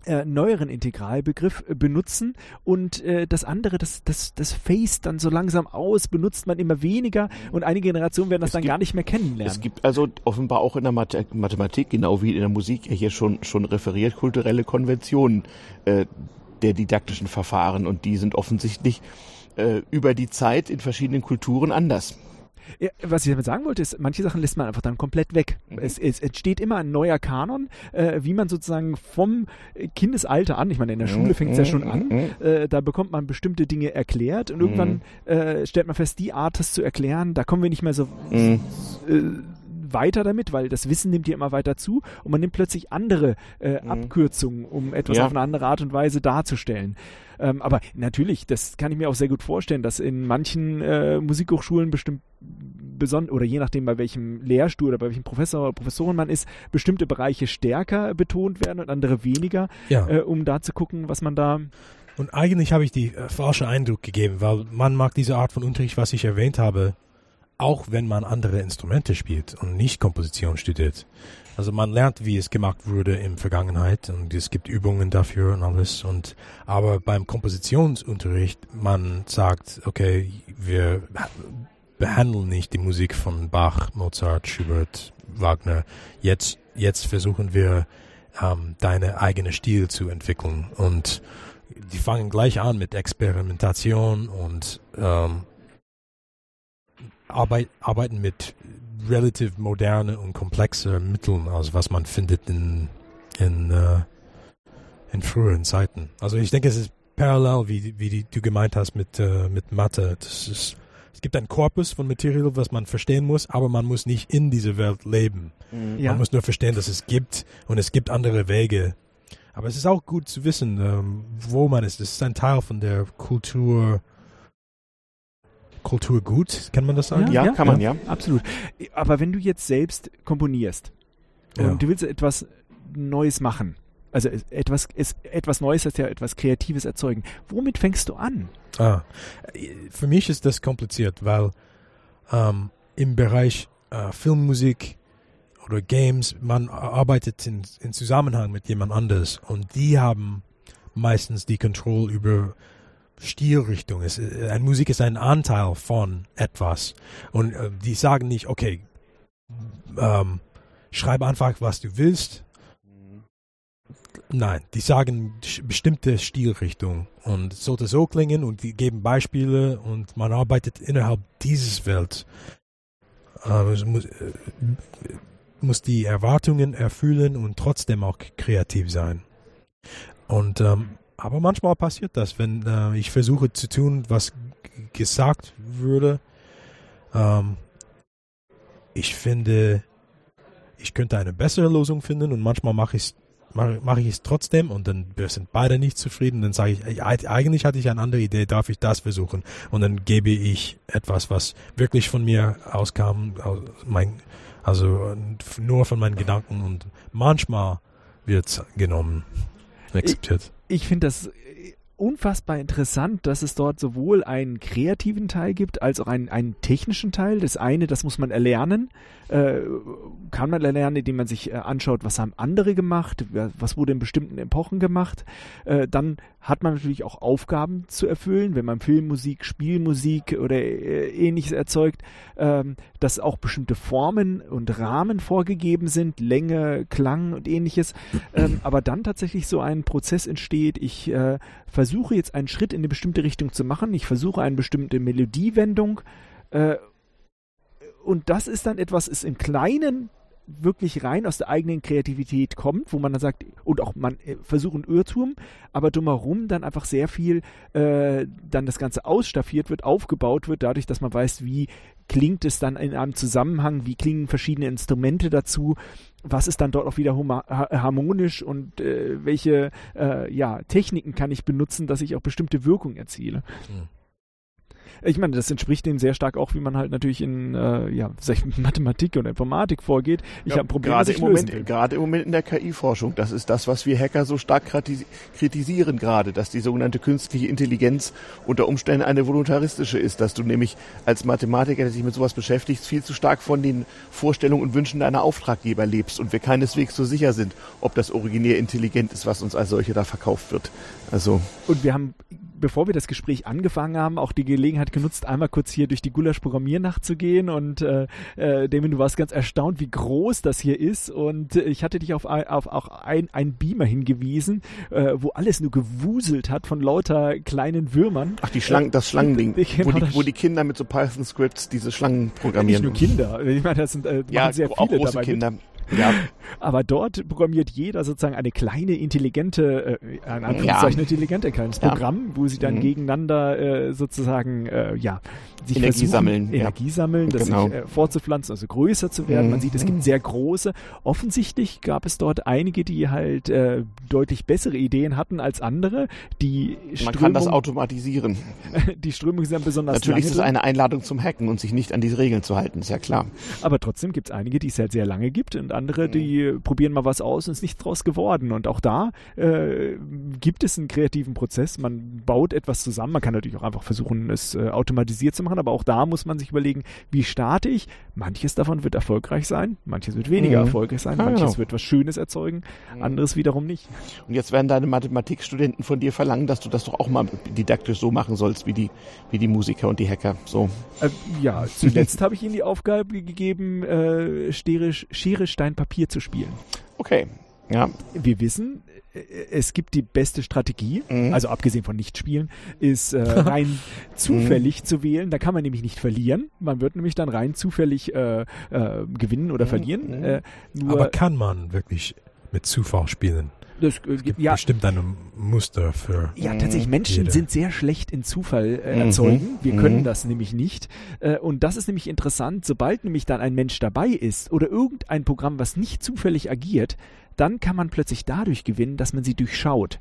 A: äh, neueren Integralbegriff äh, benutzen und äh, das andere, das, das, das face dann so langsam aus, benutzt man immer weniger und einige Generationen werden das es dann gibt, gar nicht mehr kennenlernen.
B: Es gibt also offenbar auch in der Mathematik, genau wie in der Musik hier schon, schon referiert, kulturelle Konventionen äh, der didaktischen Verfahren und die sind offensichtlich äh, über die Zeit in verschiedenen Kulturen anders.
A: Ja, was ich damit sagen wollte, ist, manche Sachen lässt man einfach dann komplett weg. Mhm. Es, es, entsteht immer ein neuer Kanon, äh, wie man sozusagen vom Kindesalter an, ich meine, in der Schule fängt es ja schon an, mhm. äh, da bekommt man bestimmte Dinge erklärt und irgendwann mhm. äh, stellt man fest, die Art, das zu erklären, da kommen wir nicht mehr so mhm. äh, weiter damit, weil das Wissen nimmt ja immer weiter zu und man nimmt plötzlich andere äh, mhm. Abkürzungen, um etwas ja. auf eine andere Art und Weise darzustellen. Ähm, aber natürlich, das kann ich mir auch sehr gut vorstellen, dass in manchen äh, Musikhochschulen bestimmt besonders oder je nachdem bei welchem Lehrstuhl oder bei welchem Professor oder Professorin man ist, bestimmte Bereiche stärker betont werden und andere weniger, ja. äh, um da zu gucken, was man da
C: und eigentlich habe ich die äh, falsche Eindruck gegeben, weil man mag diese Art von Unterricht, was ich erwähnt habe, auch wenn man andere Instrumente spielt und nicht Komposition studiert. Also man lernt, wie es gemacht wurde in Vergangenheit und es gibt Übungen dafür und alles. Und aber beim Kompositionsunterricht, man sagt, okay, wir behandeln nicht die Musik von Bach, Mozart, Schubert, Wagner. Jetzt, jetzt versuchen wir, ähm, deine eigene Stil zu entwickeln. Und die fangen gleich an mit Experimentation und ähm, arbeit, arbeiten mit relativ moderne und komplexe Mitteln, also was man findet in, in, uh, in früheren Zeiten. Also ich denke, es ist parallel, wie, wie die, du gemeint hast mit, uh, mit Mathe. Das ist, es gibt einen Korpus von Material, was man verstehen muss, aber man muss nicht in dieser Welt leben. Mhm. Ja. Man muss nur verstehen, dass es gibt und es gibt andere Wege. Aber es ist auch gut zu wissen, um, ähm, wo man ist. Das ist ein Teil von der Kultur, Kulturgut, kann man das sagen?
B: Ja, ja kann man, ja.
A: Absolut. Aber wenn du jetzt selbst komponierst und du willst etwas Neues machen, also etwas, ist, etwas Neues heißt ja etwas Kreatives erzeugen. Womit fängst du an?
C: Ah, für mich ist das kompliziert, weil ähm, im Bereich äh, Filmmusik oder Games, man arbeitet in, in Zusammenhang mit jemand anders und die haben meistens die Control über Stilrichtung. Es, äh, ein Musik ist ein Anteil von etwas. Und äh, die sagen nicht, okay, ähm, schreib einfach, was du willst. Nein, die sagen bestimmte Stilrichtung und sollte so klingen und die geben Beispiele und man arbeitet innerhalb dieses Welt. Äh, muss, äh, muss die Erwartungen erfüllen und trotzdem auch kreativ sein. Und ähm, aber manchmal passiert das, wenn äh, ich versuche zu tun, was gesagt würde. Ähm, ich finde, ich könnte eine bessere Lösung finden und manchmal mache ich es mache mach ich es trotzdem und dann sind beide nicht zufrieden. Dann sage ich, eigentlich hatte ich eine andere Idee, darf ich das versuchen? Und dann gebe ich etwas, was wirklich von mir auskam, also nur von meinen Gedanken und manchmal wird es genommen, akzeptiert
A: ich finde das unfassbar interessant, dass es dort sowohl einen kreativen Teil gibt, als auch einen, einen technischen Teil. Das eine, das muss man erlernen, äh, kann man erlernen, indem man sich äh, anschaut, was haben andere gemacht, was wurde in bestimmten Epochen gemacht. Äh, dann hat man natürlich auch Aufgaben zu erfüllen, wenn man Filmmusik, Spielmusik oder äh, ähnliches erzeugt, ähm, dass auch bestimmte Formen und Rahmen vorgegeben sind, Länge, Klang und ähnliches. Ähm, aber dann tatsächlich so ein Prozess entsteht, ich äh, versuche jetzt einen Schritt in eine bestimmte Richtung zu machen, ich versuche eine bestimmte Melodiewendung äh, und das ist dann etwas, ist im Kleinen wirklich rein aus der eigenen Kreativität kommt, wo man dann sagt, und auch man äh, versucht einen Irrtum, aber drumherum dann einfach sehr viel äh, dann das Ganze ausstaffiert wird, aufgebaut wird, dadurch, dass man weiß, wie klingt es dann in einem Zusammenhang, wie klingen verschiedene Instrumente dazu, was ist dann dort auch wieder harmonisch und äh, welche äh, ja, Techniken kann ich benutzen, dass ich auch bestimmte Wirkung erziele. Mhm ich meine, das entspricht dem sehr stark auch, wie man halt natürlich in äh, ja, Mathematik und Informatik vorgeht. Ich ja, habe Probleme,
B: gerade im Moment, gerade im Moment in der KI-Forschung. Das ist das, was wir Hacker so stark kritisieren gerade, dass die sogenannte künstliche Intelligenz unter Umständen eine voluntaristische ist, dass du nämlich als Mathematiker, der sich mit sowas beschäftigt, viel zu stark von den Vorstellungen und Wünschen deiner Auftraggeber lebst und wir keineswegs so sicher sind, ob das originär intelligent ist, was uns als solche da verkauft wird. Also
A: und wir haben bevor wir das Gespräch angefangen haben, auch die Gelegenheit genutzt, einmal kurz hier durch die Gulasch-Programmiernacht zu gehen. Und äh, äh, Damien, du warst ganz erstaunt, wie groß das hier ist. Und äh, ich hatte dich auf, auf auch ein, ein Beamer hingewiesen, äh, wo alles nur gewuselt hat von lauter kleinen Würmern.
B: Ach, die Schlangen, das Schlangending,
A: Genau,
B: wo, die, wo die Kinder mit so Python-Scripts diese Schlangen programmieren.
A: Nicht nur Kinder. Ich meine, das sind äh,
B: ja,
A: sehr
B: auch
A: viele
B: große
A: dabei mit.
B: Ja,
A: Aber dort programmiert jeder sozusagen eine kleine, intelligente, äh, ein Anführungszeichen intelligente kleines
B: Ja.
A: Programm, wo sie dann
B: Mhm.
A: gegeneinander äh, sozusagen, äh, ja, sich
B: Energie sammeln, ja.
A: Energie sammeln, das
B: Genau.
A: sich äh, fortzupflanzen, also größer zu werden. Man
B: Mhm.
A: sieht, es gibt sehr große. Offensichtlich gab es dort einige, die halt äh, deutlich bessere Ideen hatten als andere. Die
B: man kann das
A: Strömung,
B: automatisieren.
A: die Strömung ist dann besonders
B: Natürlich ist es eine Einladung zum Hacken und sich nicht an diese Regeln zu halten, ist ja klar.
A: Aber trotzdem gibt es einige, die es halt sehr lange gibt und
B: Mhm.
A: andere, die probieren mal was aus und ist nichts draus geworden. Und auch da äh, gibt es einen kreativen Prozess. Man baut etwas zusammen. Man kann natürlich auch einfach versuchen, es äh, automatisiert zu machen, aber auch da muss man sich überlegen, wie starte ich. Manches davon wird erfolgreich sein, manches wird weniger
B: Mhm.
A: erfolgreich sein, manches
B: genau.
A: wird was Schönes erzeugen, anderes wiederum nicht.
B: Und jetzt werden deine Mathematikstudenten von dir verlangen, dass du das doch auch mal didaktisch so machen sollst wie die, wie die Musiker und die Hacker. So.
A: Äh, ja, zuletzt habe ich ihnen die Aufgabe gegeben, äh, Schere, Schere, Stein, Papier zu spielen.
B: Okay. Ja.
A: wir wissen, äh, es gibt die beste Strategie,
B: Mhm.
A: also abgesehen von Nichtspielen, ist äh, rein zufällig zu wählen. Da kann man nämlich nicht verlieren. Man wird nämlich dann rein zufällig äh, äh, gewinnen oder
B: Mhm.
A: verlieren.
B: Mhm.
A: Äh, nur
C: Aber kann man wirklich mit Zufall spielen?
A: das, äh,
C: Gibt
A: ja,
C: bestimmt ein Muster für.
A: Ja, tatsächlich, Menschen
C: Jeder.
A: sind sehr schlecht in Zufall äh,
B: Mhm.
A: erzeugen. Wir
B: Mhm.
A: können das nämlich nicht. Äh, und das ist nämlich interessant, sobald nämlich dann ein Mensch dabei ist oder irgendein Programm, was nicht zufällig agiert, dann kann man plötzlich dadurch gewinnen, dass man sie durchschaut.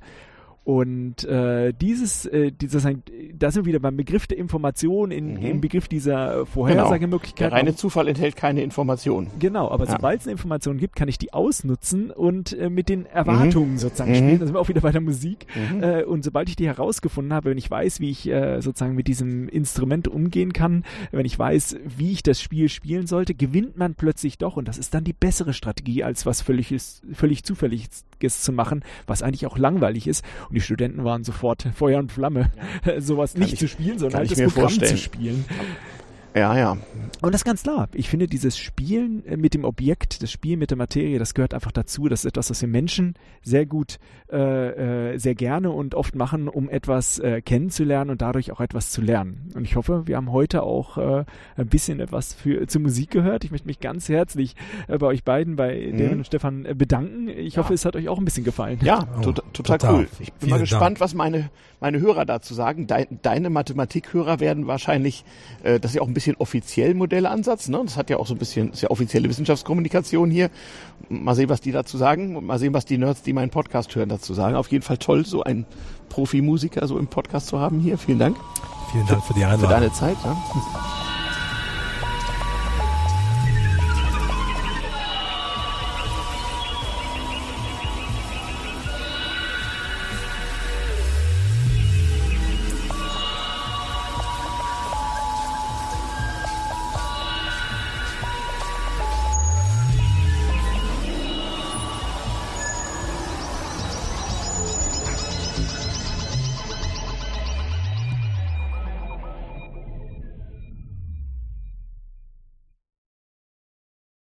A: Und äh, dieses, äh, dieses, da sind wir wieder beim Begriff der Information, in,
B: Mhm.
A: im Begriff dieser äh,
B: Der
A: Vorhersagemöglichkeit.
B: reine Zufall enthält keine Information.
A: Genau, aber
B: Ja.
A: sobald es eine Information gibt, kann ich die ausnutzen und äh, mit den Erwartungen sozusagen
B: Mhm.
A: spielen. Da sind wir auch wieder bei der Musik.
B: Mhm.
A: Äh, und sobald ich die herausgefunden habe, wenn ich weiß, wie ich äh, sozusagen mit diesem Instrument umgehen kann, wenn ich weiß, wie ich das Spiel spielen sollte, gewinnt man plötzlich doch. Und das ist dann die bessere Strategie, als was völliges, völlig Zufälliges zu machen, was eigentlich auch langweilig ist. Und die Studenten waren sofort Feuer und Flamme, sowas
B: Kann
A: nicht
B: ich-
A: zu spielen, sondern halt das Programm
B: vorstellen.
A: zu spielen.
B: Ja, ja.
A: Und das ist ganz klar. Ich finde, dieses Spielen äh, mit dem Objekt, das Spiel mit der Materie, das gehört einfach dazu. Das ist etwas, was wir Menschen sehr gut, äh, äh, sehr gerne und oft machen, um etwas äh, kennenzulernen und dadurch auch etwas zu lernen. Und ich hoffe, wir haben heute auch äh, ein bisschen etwas für, zur Musik gehört. Ich möchte mich ganz herzlich äh, bei euch beiden, bei
B: Mhm.
A: Damon und Stefan, äh, bedanken. Ich hoffe, es hat euch auch ein bisschen gefallen.
B: Ja,
C: Oh,
B: tota- total,
C: total.
B: cool. Ich bin
C: Vielen
B: mal
C: Dank.
B: gespannt, was meine, meine Hörer dazu sagen. Dein, deine Mathematikhörer werden wahrscheinlich, äh, das ist ja auch ein bisschen offiziell Modellansatz, ne? Das hat ja auch so ein bisschen, ist ja offizielle Wissenschaftskommunikation hier. Mal sehen, was die dazu sagen mal sehen, was die Nerds, die meinen Podcast hören, dazu sagen. Auf jeden Fall toll, so einen Profimusiker so im Podcast zu haben hier. Vielen Dank
C: Vielen Dank für die
B: für
C: Einladung.
B: deine Zeit. Ja.